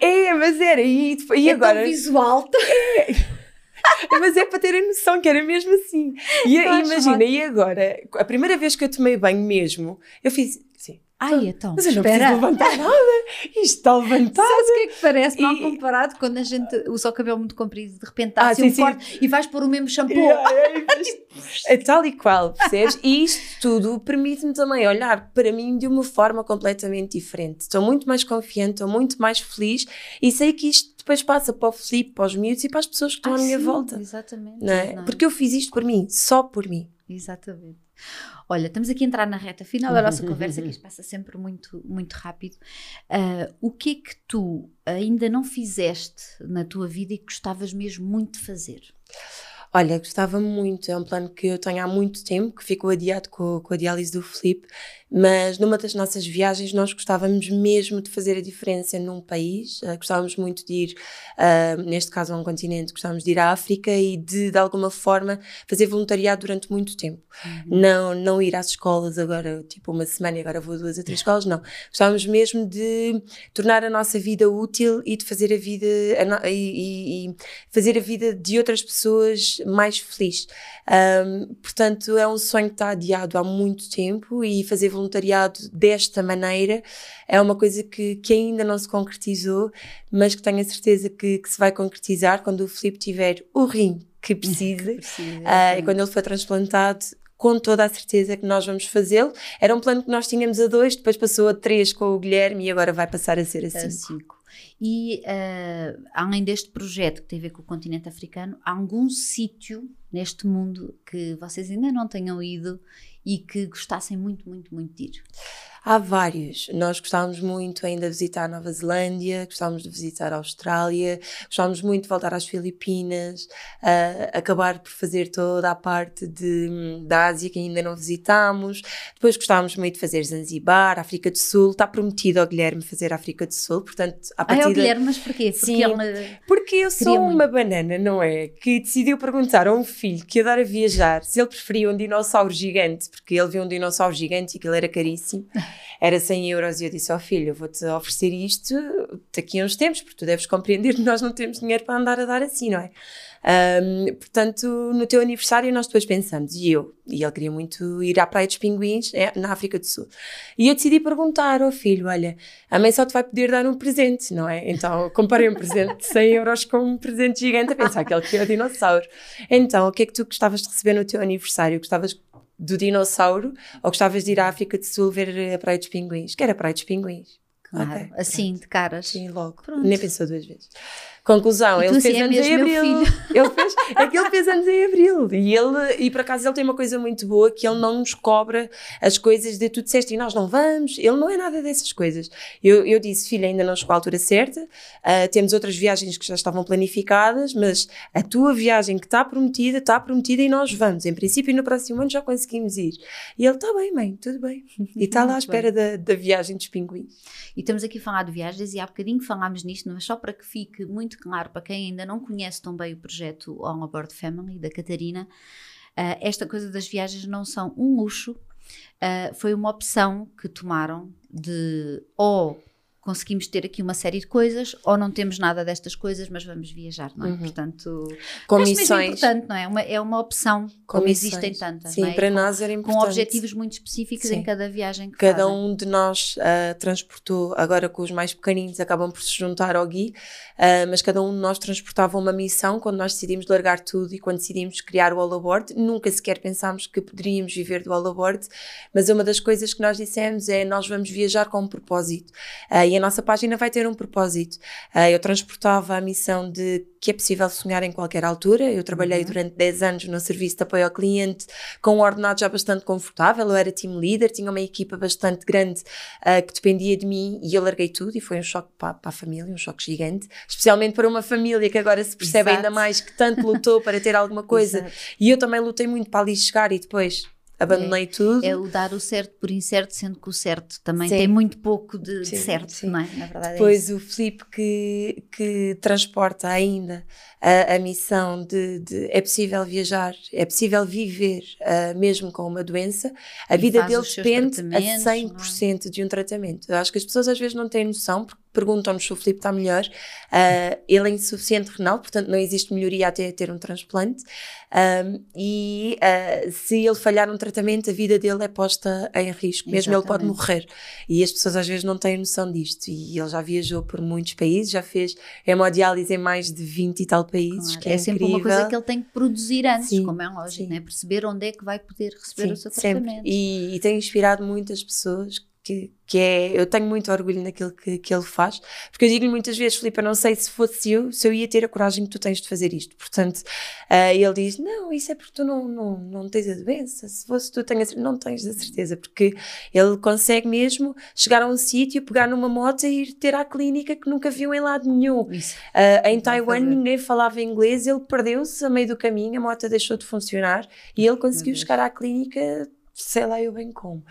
(laughs) é, mas era, e, e é agora. visual. É. (laughs) Mas é para terem noção que era mesmo assim. E, imagina, e agora, a primeira vez que eu tomei banho mesmo, eu fiz. Ai, então, mas eu não espera. preciso levantar nada. Isto está levantado. Sabes o que é que parece e... mal comparado quando a gente usa o cabelo muito comprido de repente está ah, assim sim, um corte e vais pôr o mesmo shampoo. Yeah, (laughs) é, é tal e qual, percebes? E isto tudo permite-me também olhar para mim de uma forma completamente diferente. Estou muito mais confiante, estou muito mais feliz e sei que isto depois passa para o Filipe, para os miúdos e para as pessoas que estão ah, à minha sim, volta. Exatamente. Não é? Não é? Porque eu fiz isto por mim, só por mim. Exatamente. Olha, estamos aqui a entrar na reta final da nossa conversa, que isto passa sempre muito, muito rápido. Uh, o que é que tu ainda não fizeste na tua vida e que gostavas mesmo muito de fazer? Olha, gostava muito, é um plano que eu tenho há muito tempo, que ficou adiado com, com a diálise do Felipe, mas numa das nossas viagens nós gostávamos mesmo de fazer a diferença num país, uh, gostávamos muito de ir, uh, neste caso a um continente, gostávamos de ir à África e de, de alguma forma, fazer voluntariado durante muito tempo. Uhum. Não, não ir às escolas agora, tipo uma semana e agora vou a duas ou três escolas, não. Gostávamos mesmo de tornar a nossa vida útil e de fazer a vida, a e, e, e, fazer a vida de outras pessoas mais feliz. Um, portanto, é um sonho que está adiado há muito tempo e fazer voluntariado desta maneira é uma coisa que, que ainda não se concretizou, mas que tenho a certeza que, que se vai concretizar quando o Filipe tiver o rim que precisa. (laughs) precisa uh, e quando ele for transplantado, com toda a certeza que nós vamos fazê-lo. Era um plano que nós tínhamos a dois, depois passou a três com o Guilherme e agora vai passar a ser a cinco. A cinco. E uh, além deste projeto que tem a ver com o continente africano, há algum sítio neste mundo que vocês ainda não tenham ido e que gostassem muito, muito, muito de ir? Há vários. Nós gostávamos muito ainda de visitar a Nova Zelândia, gostávamos de visitar a Austrália, gostávamos muito de voltar às Filipinas, uh, acabar por fazer toda a parte de, da Ásia que ainda não visitámos. Depois gostávamos muito de fazer Zanzibar, África do Sul. Está prometido ao Guilherme fazer África do Sul, portanto, a partir ah, é o Guilherme, mas porquê? Porque Sim, ele... porque eu sou muito. uma banana, não é? Que decidiu perguntar a um filho que adora viajar se ele preferia um dinossauro gigante, porque ele viu um dinossauro gigante e aquilo era caríssimo. Era 100 euros e eu disse ao oh, filho, vou-te oferecer isto daqui a uns tempos, porque tu deves compreender que nós não temos dinheiro para andar a dar assim, não é? Um, portanto, no teu aniversário nós depois pensamos, e eu, e ele queria muito ir à Praia dos Pinguins, é, na África do Sul. E eu decidi perguntar ao filho, olha, a mãe só te vai poder dar um presente, não é? Então, comparei um presente de 100 euros com um presente gigante, a pensar que ele queria o dinossauro. Então, o que é que tu gostavas de receber no teu aniversário? Gostavas do dinossauro ou gostavas de ir à África do Sul ver a Praia dos Pinguins? Que era a Praia dos Pinguins. Claro, okay, assim, pronto. de caras. Sim, logo. Pronto. Nem pensou duas vezes. Conclusão, E tu ele assim, fez é anos em abril. (laughs) Ele fez, é que ele fez anos em abril. E, ele, e por acaso ele tem uma coisa muito boa que ele não nos cobra as coisas de tu disseste e nós não vamos. Ele não é nada dessas coisas. Eu, eu disse, filha, ainda não chegou à altura certa, ah, temos outras viagens que já estavam planificadas, mas a tua viagem que está prometida, está prometida e nós vamos. Em princípio, no próximo ano já conseguimos ir. E ele, está bem, mãe, tudo bem. E está (laughs) lá à espera da, da viagem dos pinguins. E estamos aqui a falar de viagens e há bocadinho falámos nisto, mas só para que fique muito claro para quem ainda não conhece tão bem o projeto All Aboard Family da Catarina, ah, esta coisa das viagens não são um luxo, ah, foi uma opção que tomaram de ou conseguimos ter aqui uma série de coisas ou não temos nada destas coisas, mas vamos viajar, não é? Uhum. Portanto, Com acho mesmo missões. importante, não é? Uma, é uma opção, como missões. existem tantas, Sim, não é? para com, nós era com importante. objetivos muito específicos Sim. em cada viagem que Cada fazem. um de nós ah, transportou, agora com os mais pequeninos acabam por se juntar ao Gui, ah, mas cada um de nós transportava uma missão quando nós decidimos largar tudo e quando decidimos criar o All Aboard. Nunca sequer pensámos que poderíamos viver do All Aboard, mas uma das coisas que nós dissemos é nós vamos viajar com um propósito Ah, e a nossa página vai ter um propósito. Ah, eu transportava a missão de que é possível sonhar em qualquer altura. Eu trabalhei Uhum. durante 10 anos no serviço de apoio ao cliente com um ordenado já bastante confortável. Eu era team leader, tinha uma equipa bastante grande ah, que dependia de mim e eu larguei tudo e foi um choque para, para a família, um choque gigante, especialmente para uma família que agora se percebe Exato. ainda mais que tanto lutou para ter alguma coisa. (laughs) Exato. E eu também lutei muito para ali chegar e depois abandonei tudo. É o dar o certo por incerto, sendo que o certo também Sim. tem muito pouco de, de Sim, certo, sim. não é? Na verdade é Depois isso. o Filipe que, que transporta ainda a, a missão de, de é possível viajar, é possível viver ah, mesmo com uma doença, a E vida dele depende a tratamentos, 100% de um tratamento. Eu acho que as pessoas às vezes não têm noção, porque perguntam-nos se o Filipe está melhor. Ah, ele é insuficiente renal, portanto não existe melhoria até ter um transplante. Um, e ah, se ele falhar num tratamento, a vida dele é posta em risco, mesmo ele pode Exatamente. morrer. E as pessoas às vezes não têm noção disto. E ele já viajou por muitos países, já fez hemodiálise em mais de 20 e tal países, Claro, que é, é sempre incrível. uma coisa que ele tem que produzir antes, Sim, como é lógico, né? perceber onde é que vai poder receber Sim, o seu sempre. tratamento. E, e tem inspirado muitas pessoas que, que é, eu tenho muito orgulho naquilo que, que ele faz, porque eu digo-lhe muitas vezes, Filipe, eu não sei se fosse eu, se eu ia ter a coragem que tu tens de fazer isto. Portanto, ah, ele diz, não, isso é porque tu não, não, não tens a doença, se fosse tu, tenho não tens a certeza, porque ele consegue mesmo chegar a um sítio, pegar numa moto e ir ter à clínica que nunca viu em lado nenhum. Ah, em Taiwan ninguém falava inglês, ele perdeu-se a meio do caminho, a moto deixou de funcionar e ele conseguiu chegar à clínica, sei lá eu bem como.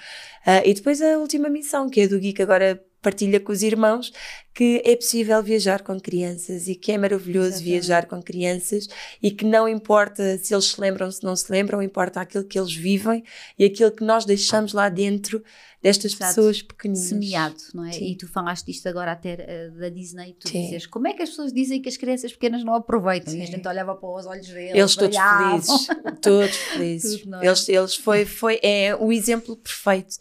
Ah, e depois a última missão, que é do que agora partilha com os irmãos, que é possível viajar com crianças e que é maravilhoso Exatamente. viajar com crianças e que não importa se eles se lembram, se não se lembram, importa aquilo que eles vivem e aquilo que nós deixamos lá dentro destas Exato. pessoas pequeninas. Semeado, não é? Sim. E tu falaste isto agora até eh, da Disney, tu Sim. dizes como é que as pessoas dizem que as crianças pequenas não aproveitam? E a Sim. gente olhava para os olhos deles, Eles todos olhavam. felizes, todos (laughs) felizes. Tudo, é? eles, eles foi, foi, é o exemplo perfeito.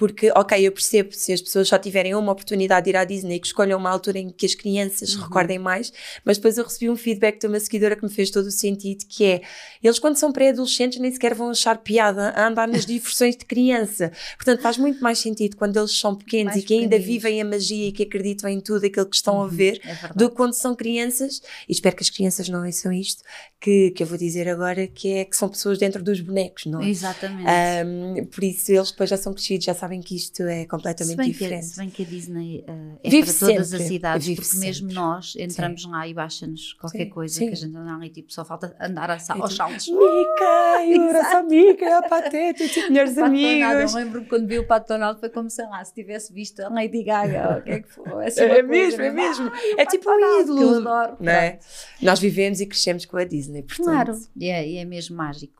Porque, ok, eu percebo se as pessoas só tiverem uma oportunidade de ir à Disney, que escolham uma altura em que as crianças Uhum. recordem mais, mas depois eu recebi um feedback de uma seguidora que me fez todo o sentido, que é, eles quando são pré-adolescentes nem sequer vão achar piada a andar nas (laughs) diversões de criança. Portanto, faz muito mais sentido quando eles são pequenos Mais e que ainda pequeninos. vivem a magia e que acreditam em tudo aquilo que estão a ver, É do que quando são crianças, e espero que as crianças não ouçam isto, que, que eu vou dizer agora, que é que são pessoas dentro dos bonecos, não é? Exatamente. Ahm, por isso eles depois já são crescidos, já sabem que isto é se, completamente que, diferente. se bem que a Disney eh, é Vive para todas sempre, as idades, vive porque mesmo sempre. nós entramos lá e baixa-nos qualquer Sim, coisa sim. que a gente anda ali, tipo, só falta andar a sa- É aos tipo, saltos. Mica, (laughs) Ura, só Mica, a Pateta, tipo, (laughs) melhores amigos. eu lembro-me quando vi o Pato Donald foi como, sei lá, se tivesse visto a Lady Gaga, o que é que foi? Assim, uma É coisa mesmo, é mesmo. mesmo. É tipo um ídolo. Que eu adoro. Não é? Nós vivemos e crescemos com a Disney, portanto. Claro, e é, e é mesmo mágico.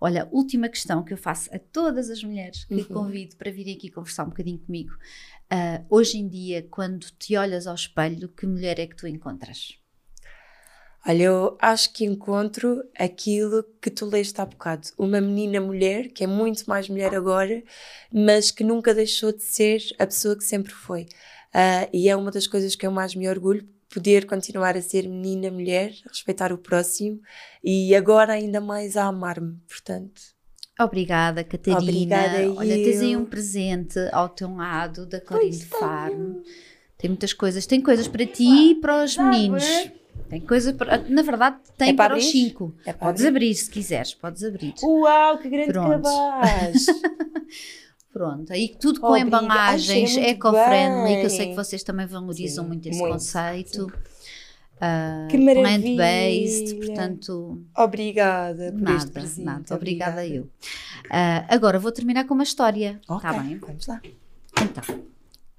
Olha, última questão que eu faço a todas as mulheres que Uhum. convido para virem aqui conversar um bocadinho comigo. Ah, hoje em dia, quando te olhas ao espelho, que mulher é que tu encontras? Olha, eu acho que encontro aquilo que tu leste há bocado. Uma menina mulher, que é muito mais mulher agora, mas que nunca deixou de ser a pessoa que sempre foi. Ah, e é uma das coisas que eu mais me orgulho, poder continuar a ser menina mulher, respeitar o próximo e agora ainda mais a amar-me, portanto. Obrigada, Catarina. Obrigada, Olha, tens aí eu. um presente ao teu lado da Pois Farm. Tem muitas coisas. Tem coisas para ti e para os meninos. Tem coisa para. Na verdade, tem É para para, os abrir? 5. É para Podes abrir se quiseres, podes abrir. Uau, que grande Pronto. cabaz! (laughs) Pronto, aí tudo com Obrigada. embalagens eco-friendly, que eu sei que vocês também valorizam Sim, muito esse muito, conceito. Ah, Que Plant-based, maravilha. portanto, Obrigada por este nada, presente. nada. Obrigada eu. Ah, agora vou terminar com uma história. Ok, Está bem? vamos lá. Então,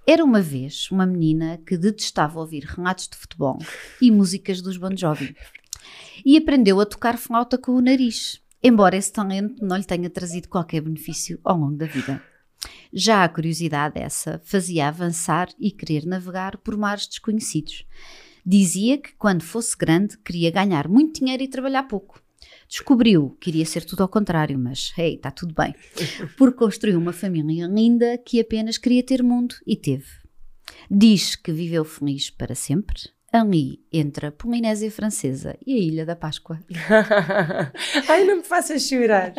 era uma vez uma menina que detestava ouvir relatos de futebol e músicas dos Bon Jovi. E aprendeu a tocar flauta com o nariz, embora esse talento não lhe tenha trazido qualquer benefício ao longo da vida. Já a curiosidade essa fazia avançar e querer navegar por mares desconhecidos. Dizia que quando fosse grande queria ganhar muito dinheiro e trabalhar pouco. Descobriu que iria ser tudo ao contrário, mas hey, está tudo bem. Porque construiu uma família linda que apenas queria ter mundo e teve. Diz que viveu feliz para sempre, ali entre a Polinésia Francesa e a Ilha da Páscoa. (laughs) Ai, não me faças chorar.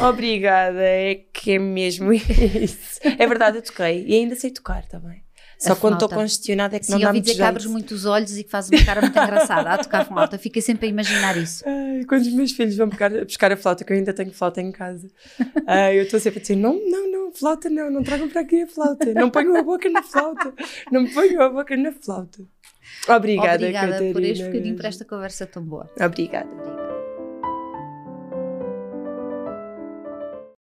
Obrigada, é que é mesmo isso. É verdade, eu toquei e ainda sei tocar também. Só A quando estou congestionada é que Sim, não dá ouvi muito dizer que abres jeito. muito os olhos e que fazes uma cara muito engraçada a tocar flauta. Fiquei sempre a imaginar isso. Ai, quando os meus filhos vão buscar, buscar a flauta, que eu ainda tenho flauta em casa, ai, eu estou sempre a dizer: não, não, não, flauta não, não tragam para aqui a flauta, não ponham a boca na flauta, não ponham a boca na flauta. Obrigada, Obrigada Catarina. por este bocadinho, por esta conversa tão boa. Obrigada.